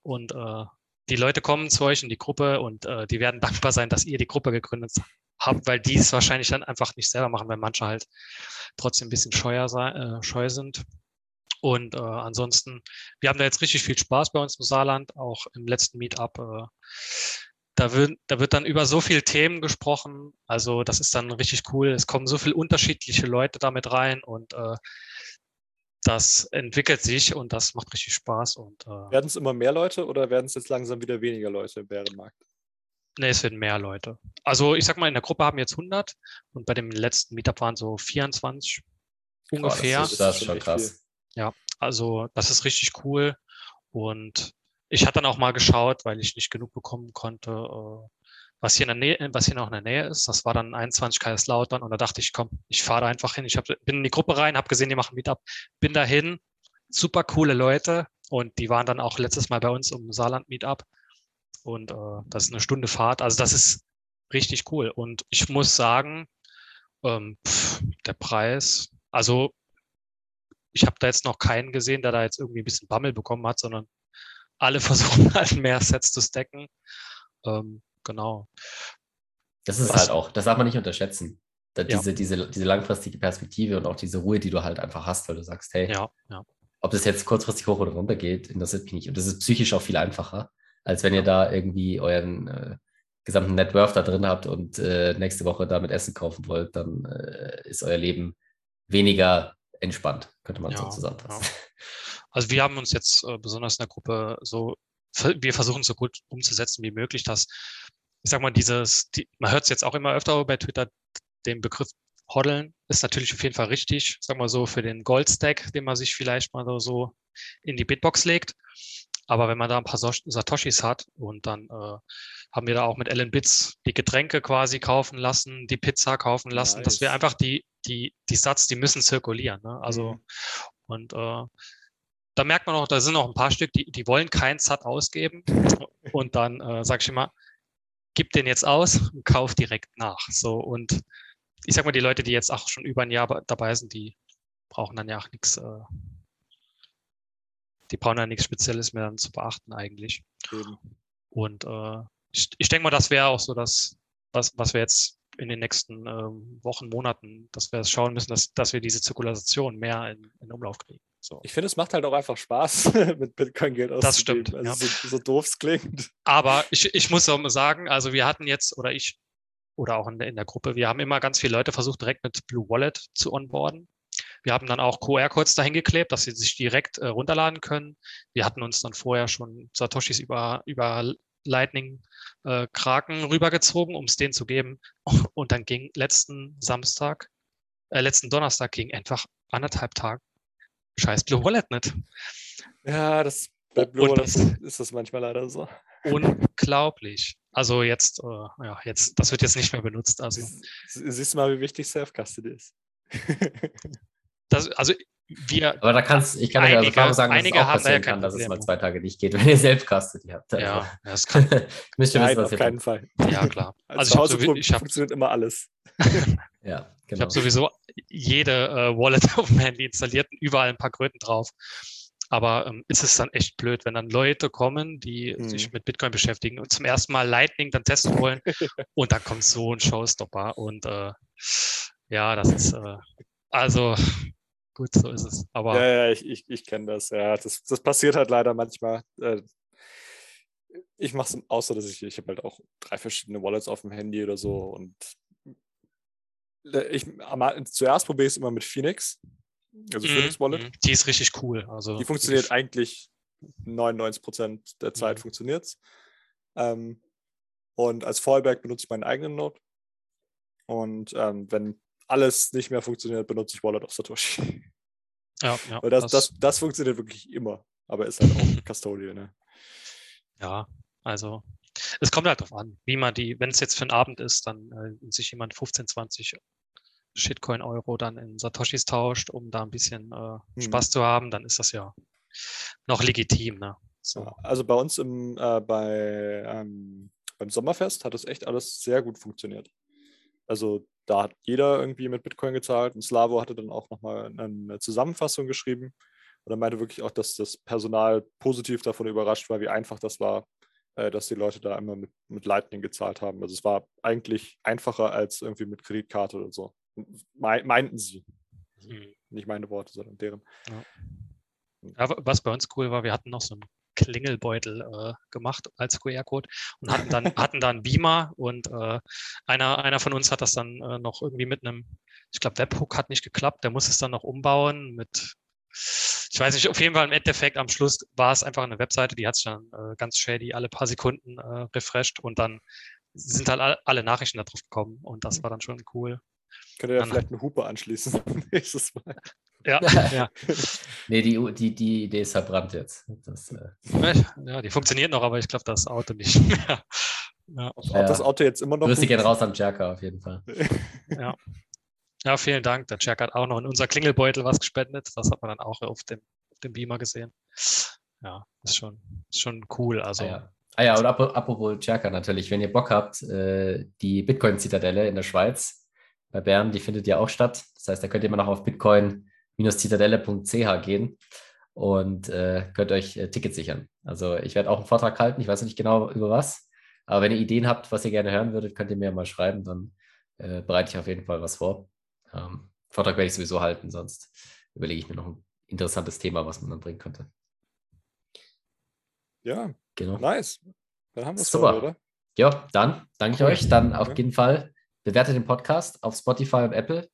Und äh, die Leute kommen zu euch in die Gruppe und äh, die werden dankbar sein, dass ihr die Gruppe gegründet habt, weil die es wahrscheinlich dann einfach nicht selber machen, weil manche halt trotzdem ein bisschen scheuer sei, äh, scheu sind. Und äh, ansonsten, wir haben da jetzt richtig viel Spaß bei uns im Saarland, auch im letzten Meetup. Äh, da wird, da wird dann über so viele Themen gesprochen. Also das ist dann richtig cool. Es kommen so viele unterschiedliche Leute damit rein und äh, das entwickelt sich und das macht richtig Spaß. Und, äh, Werden es immer mehr Leute oder werden es jetzt langsam wieder weniger Leute im Bärenmarkt? nee, es werden mehr Leute. Also ich sag mal, in der Gruppe haben jetzt 100 und bei dem letzten Meetup waren so 24 ungefähr. das ist, das ist schon krass. Also das ist richtig cool. Und ich hatte dann auch mal geschaut, weil ich nicht genug bekommen konnte, äh, was hier in der Nähe, was hier noch in der Nähe ist. Das war dann 21 Kaiserslautern und da dachte ich, komm, ich fahre da einfach hin. Ich hab, bin in die Gruppe rein, habe gesehen, die machen Meetup, bin dahin, super coole Leute und die waren dann auch letztes Mal bei uns im Saarland Meetup und äh, das ist eine Stunde Fahrt. Also das ist richtig cool und ich muss sagen, ähm, pff, der Preis, also ich habe da jetzt noch keinen gesehen, der da jetzt irgendwie ein bisschen Bammel bekommen hat, sondern alle versuchen halt mehr Sets zu stacken. Ähm, genau. Das ist Was- halt auch, das darf man nicht unterschätzen. Da, Ja. diese, diese, diese langfristige Perspektive und auch diese Ruhe, die du halt einfach hast, weil du sagst, hey, Ja, ja. ob das jetzt kurzfristig hoch oder runter geht, interessiert mich nicht. Und das ist psychisch auch viel einfacher, als wenn ihr da irgendwie euren äh, gesamten Net Worth da drin habt und äh, nächste Woche damit Essen kaufen wollt, dann äh, ist euer Leben weniger entspannt, könnte man so zusammenfassen. Also wir haben uns jetzt äh, besonders in der Gruppe so, wir versuchen so gut umzusetzen wie möglich, dass, ich sag mal, dieses, die, man hört es jetzt auch immer öfter bei Twitter, den Begriff Hoddeln ist natürlich auf jeden Fall richtig, sag mal so, für den Goldstack, den man sich vielleicht mal so- in die Bitbox legt. Aber wenn man da ein paar Satoshis hat und dann äh, haben wir da auch mit Ellen Bits die Getränke quasi kaufen lassen, die Pizza kaufen lassen, dass wir Nice. einfach die, die, die Sats, die müssen zirkulieren. Ne? Also Mhm. und äh, da merkt man auch, da sind noch ein paar Stück, die, die wollen keinen Sat ausgeben. Und dann äh, sage ich immer, gib den jetzt aus und kauf direkt nach. So und ich sag mal, die Leute, die jetzt auch schon über ein Jahr dabei sind, die brauchen dann ja auch nichts, äh, die brauchen ja nichts Spezielles mehr dann zu beachten eigentlich. Eben. Und äh, ich, ich denke mal, das wäre auch so das, was, was wir jetzt in den nächsten ähm, Wochen, Monaten, dass wir schauen müssen, dass, dass wir diese Zirkulation mehr in, in Umlauf kriegen. So. Ich finde, es macht halt auch einfach Spaß, mit Bitcoin Geld auszugeben. Das stimmt, Also ja. so, so doof es klingt. Aber ich, ich muss auch mal sagen, also wir hatten jetzt, oder ich, oder auch in der, in der Gruppe, wir haben immer ganz viele Leute versucht, direkt mit Blue Wallet zu onboarden. Wir haben dann auch QR-Codes dahin geklebt, dass sie sich direkt äh, runterladen können. Wir hatten uns dann vorher schon Satoshis über, über Lightning äh, Kraken rübergezogen, um es denen zu geben. Und dann ging letzten Samstag, äh, letzten Donnerstag ging einfach anderthalb Tage scheiß Blue Wallet nicht. Ja, das bei Blue Wallet das- ist das manchmal leider so. Unglaublich. Also jetzt, äh, ja, jetzt, das wird jetzt nicht mehr benutzt. Also Sie- sie- Siehst du mal, wie wichtig Self-Custody ist. das, also wir, Aber da kannst ich kann euch aus Einige- Erfahrung sagen, dass einige es auch ja passieren kann, dass es mal zwei Tage nicht geht, wenn ihr selbst Custody habt. Also, ja, das kann, müsst ihr Nein, wissen, was auf keinen. Fall. ja klar. Also, Also ich habe ich hab, funktioniert immer alles. Ja, ich genau. hab sowieso jede äh, Wallet auf dem Handy installiert und überall ein paar Kröten drauf. Aber ähm, ist es dann echt blöd, wenn dann Leute kommen, die Mhm. sich mit Bitcoin beschäftigen und zum ersten Mal Lightning dann testen wollen und dann kommt so ein Showstopper und äh, ja, das ist äh, also gut, so ist es. Aber Ja, ja, ich, ich, ich kenne das. Ja, das, das passiert halt leider manchmal. Äh, Ich mache es außer, dass ich, ich habe halt auch drei verschiedene Wallets auf dem Handy oder so und äh, ich zuerst probiere ich es immer mit Phoenix, also Mhm, Phoenix Wallet. mhm. Die ist richtig cool. Also Die funktioniert eigentlich 99% der Zeit Mhm. funktioniert's. Ähm, und als Fallback benutze ich meinen eigenen Node. Und ähm, wenn alles nicht mehr funktioniert, benutze ich Wallet of Satoshi. Ja, ja, Weil das, das, das funktioniert wirklich immer. Aber ist halt auch Custodial, ne? Ja, also es kommt halt drauf an, wie man die, wenn es jetzt für einen Abend ist, dann äh, sich jemand 15, 20 Shitcoin-Euro dann in Satoshis tauscht, um da ein bisschen äh, Mhm. Spaß zu haben, dann ist das ja noch legitim. Ne? So. Ja, Also bei uns im, äh, bei, ähm, beim Sommerfest hat das echt alles sehr gut funktioniert. Also da hat jeder irgendwie mit Bitcoin gezahlt und Slavo hatte dann auch nochmal eine Zusammenfassung geschrieben und er meinte wirklich auch, dass das Personal positiv davon überrascht war, wie einfach das war, äh, dass die Leute da immer mit, mit Lightning gezahlt haben. Also es war eigentlich einfacher als irgendwie mit Kreditkarte oder so. Mei- Meinten sie. Mhm. Nicht meine Worte, sondern deren. Ja, wa- was bei uns cool war, wir hatten noch so einen Klingelbeutel äh, gemacht als QR-Code und hatten dann, hatten dann Beamer und äh, einer, einer von uns hat das dann äh, noch irgendwie mit einem, ich glaube, Webhook hat nicht geklappt, der muss es dann noch umbauen mit ich weiß nicht, auf jeden Fall im Endeffekt am Schluss war es einfach eine Webseite, die hat sich dann äh, ganz shady alle paar Sekunden äh, refreshed und dann sind halt alle, alle Nachrichten da drauf gekommen und das war dann schon cool. Könnt ihr da Dann- vielleicht eine Hupe anschließen nächstes Mal? Ja, ja. Nee, die, die, die Idee ist verbrannt jetzt. Das, äh, ja, die funktioniert noch, aber ich glaube, das Auto nicht mehr. Ja, Ob Ja. das Auto jetzt immer noch. Grüße gehen raus am Jerker auf jeden Fall. ja. ja, vielen Dank. Der Jack hat auch noch in unser Klingelbeutel was gespendet. Das hat man dann auch auf dem, auf dem Beamer gesehen. Ja, ist schon, ist schon cool. Also, Ah ja. Ah ja, und ap- apropos Jerker natürlich, wenn ihr Bock habt, äh, die Bitcoin-Zitadelle in der Schweiz bei Bern, die findet ja auch statt. Das heißt, da könnt ihr immer noch auf bitcoin-zitadelle.ch gehen und äh, könnt euch äh, Tickets sichern. Also ich werde auch einen Vortrag halten, ich weiß noch nicht genau über was, aber wenn ihr Ideen habt, was ihr gerne hören würdet, könnt ihr mir mal schreiben, dann äh, bereite ich auf jeden Fall was vor. Ähm, Vortrag werde ich sowieso halten, sonst überlege ich mir noch ein interessantes Thema, was man dann bringen könnte. Ja, Genau. nice. Dann haben wir es Super. oder? Ja, dann danke ich euch. Dann auf jeden Fall bewertet den Podcast auf Spotify und Apple.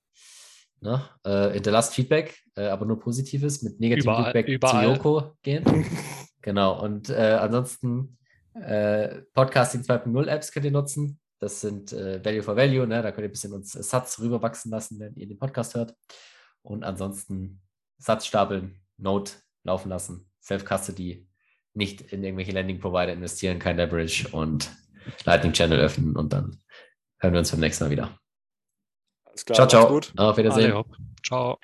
Ne? Äh, hinterlasst Feedback, äh, aber nur Positives. Mit negativem Überall- Feedback überall. zu Joko gehen. genau. Und äh, ansonsten äh, Podcasting 2.0 Apps könnt ihr nutzen. Das sind äh, Value for Value. Ne? Da könnt ihr ein bisschen uns Satz rüberwachsen lassen, wenn ihr den Podcast hört. Und ansonsten Satz stapeln, Note laufen lassen, Self-Custody, nicht in irgendwelche Landing-Provider investieren, kein Leverage und Lightning-Channel öffnen und dann hören wir uns beim nächsten Mal wieder. Alles klar, ciao, ciao. gut. Auf Wiedersehen. alle. Ciao.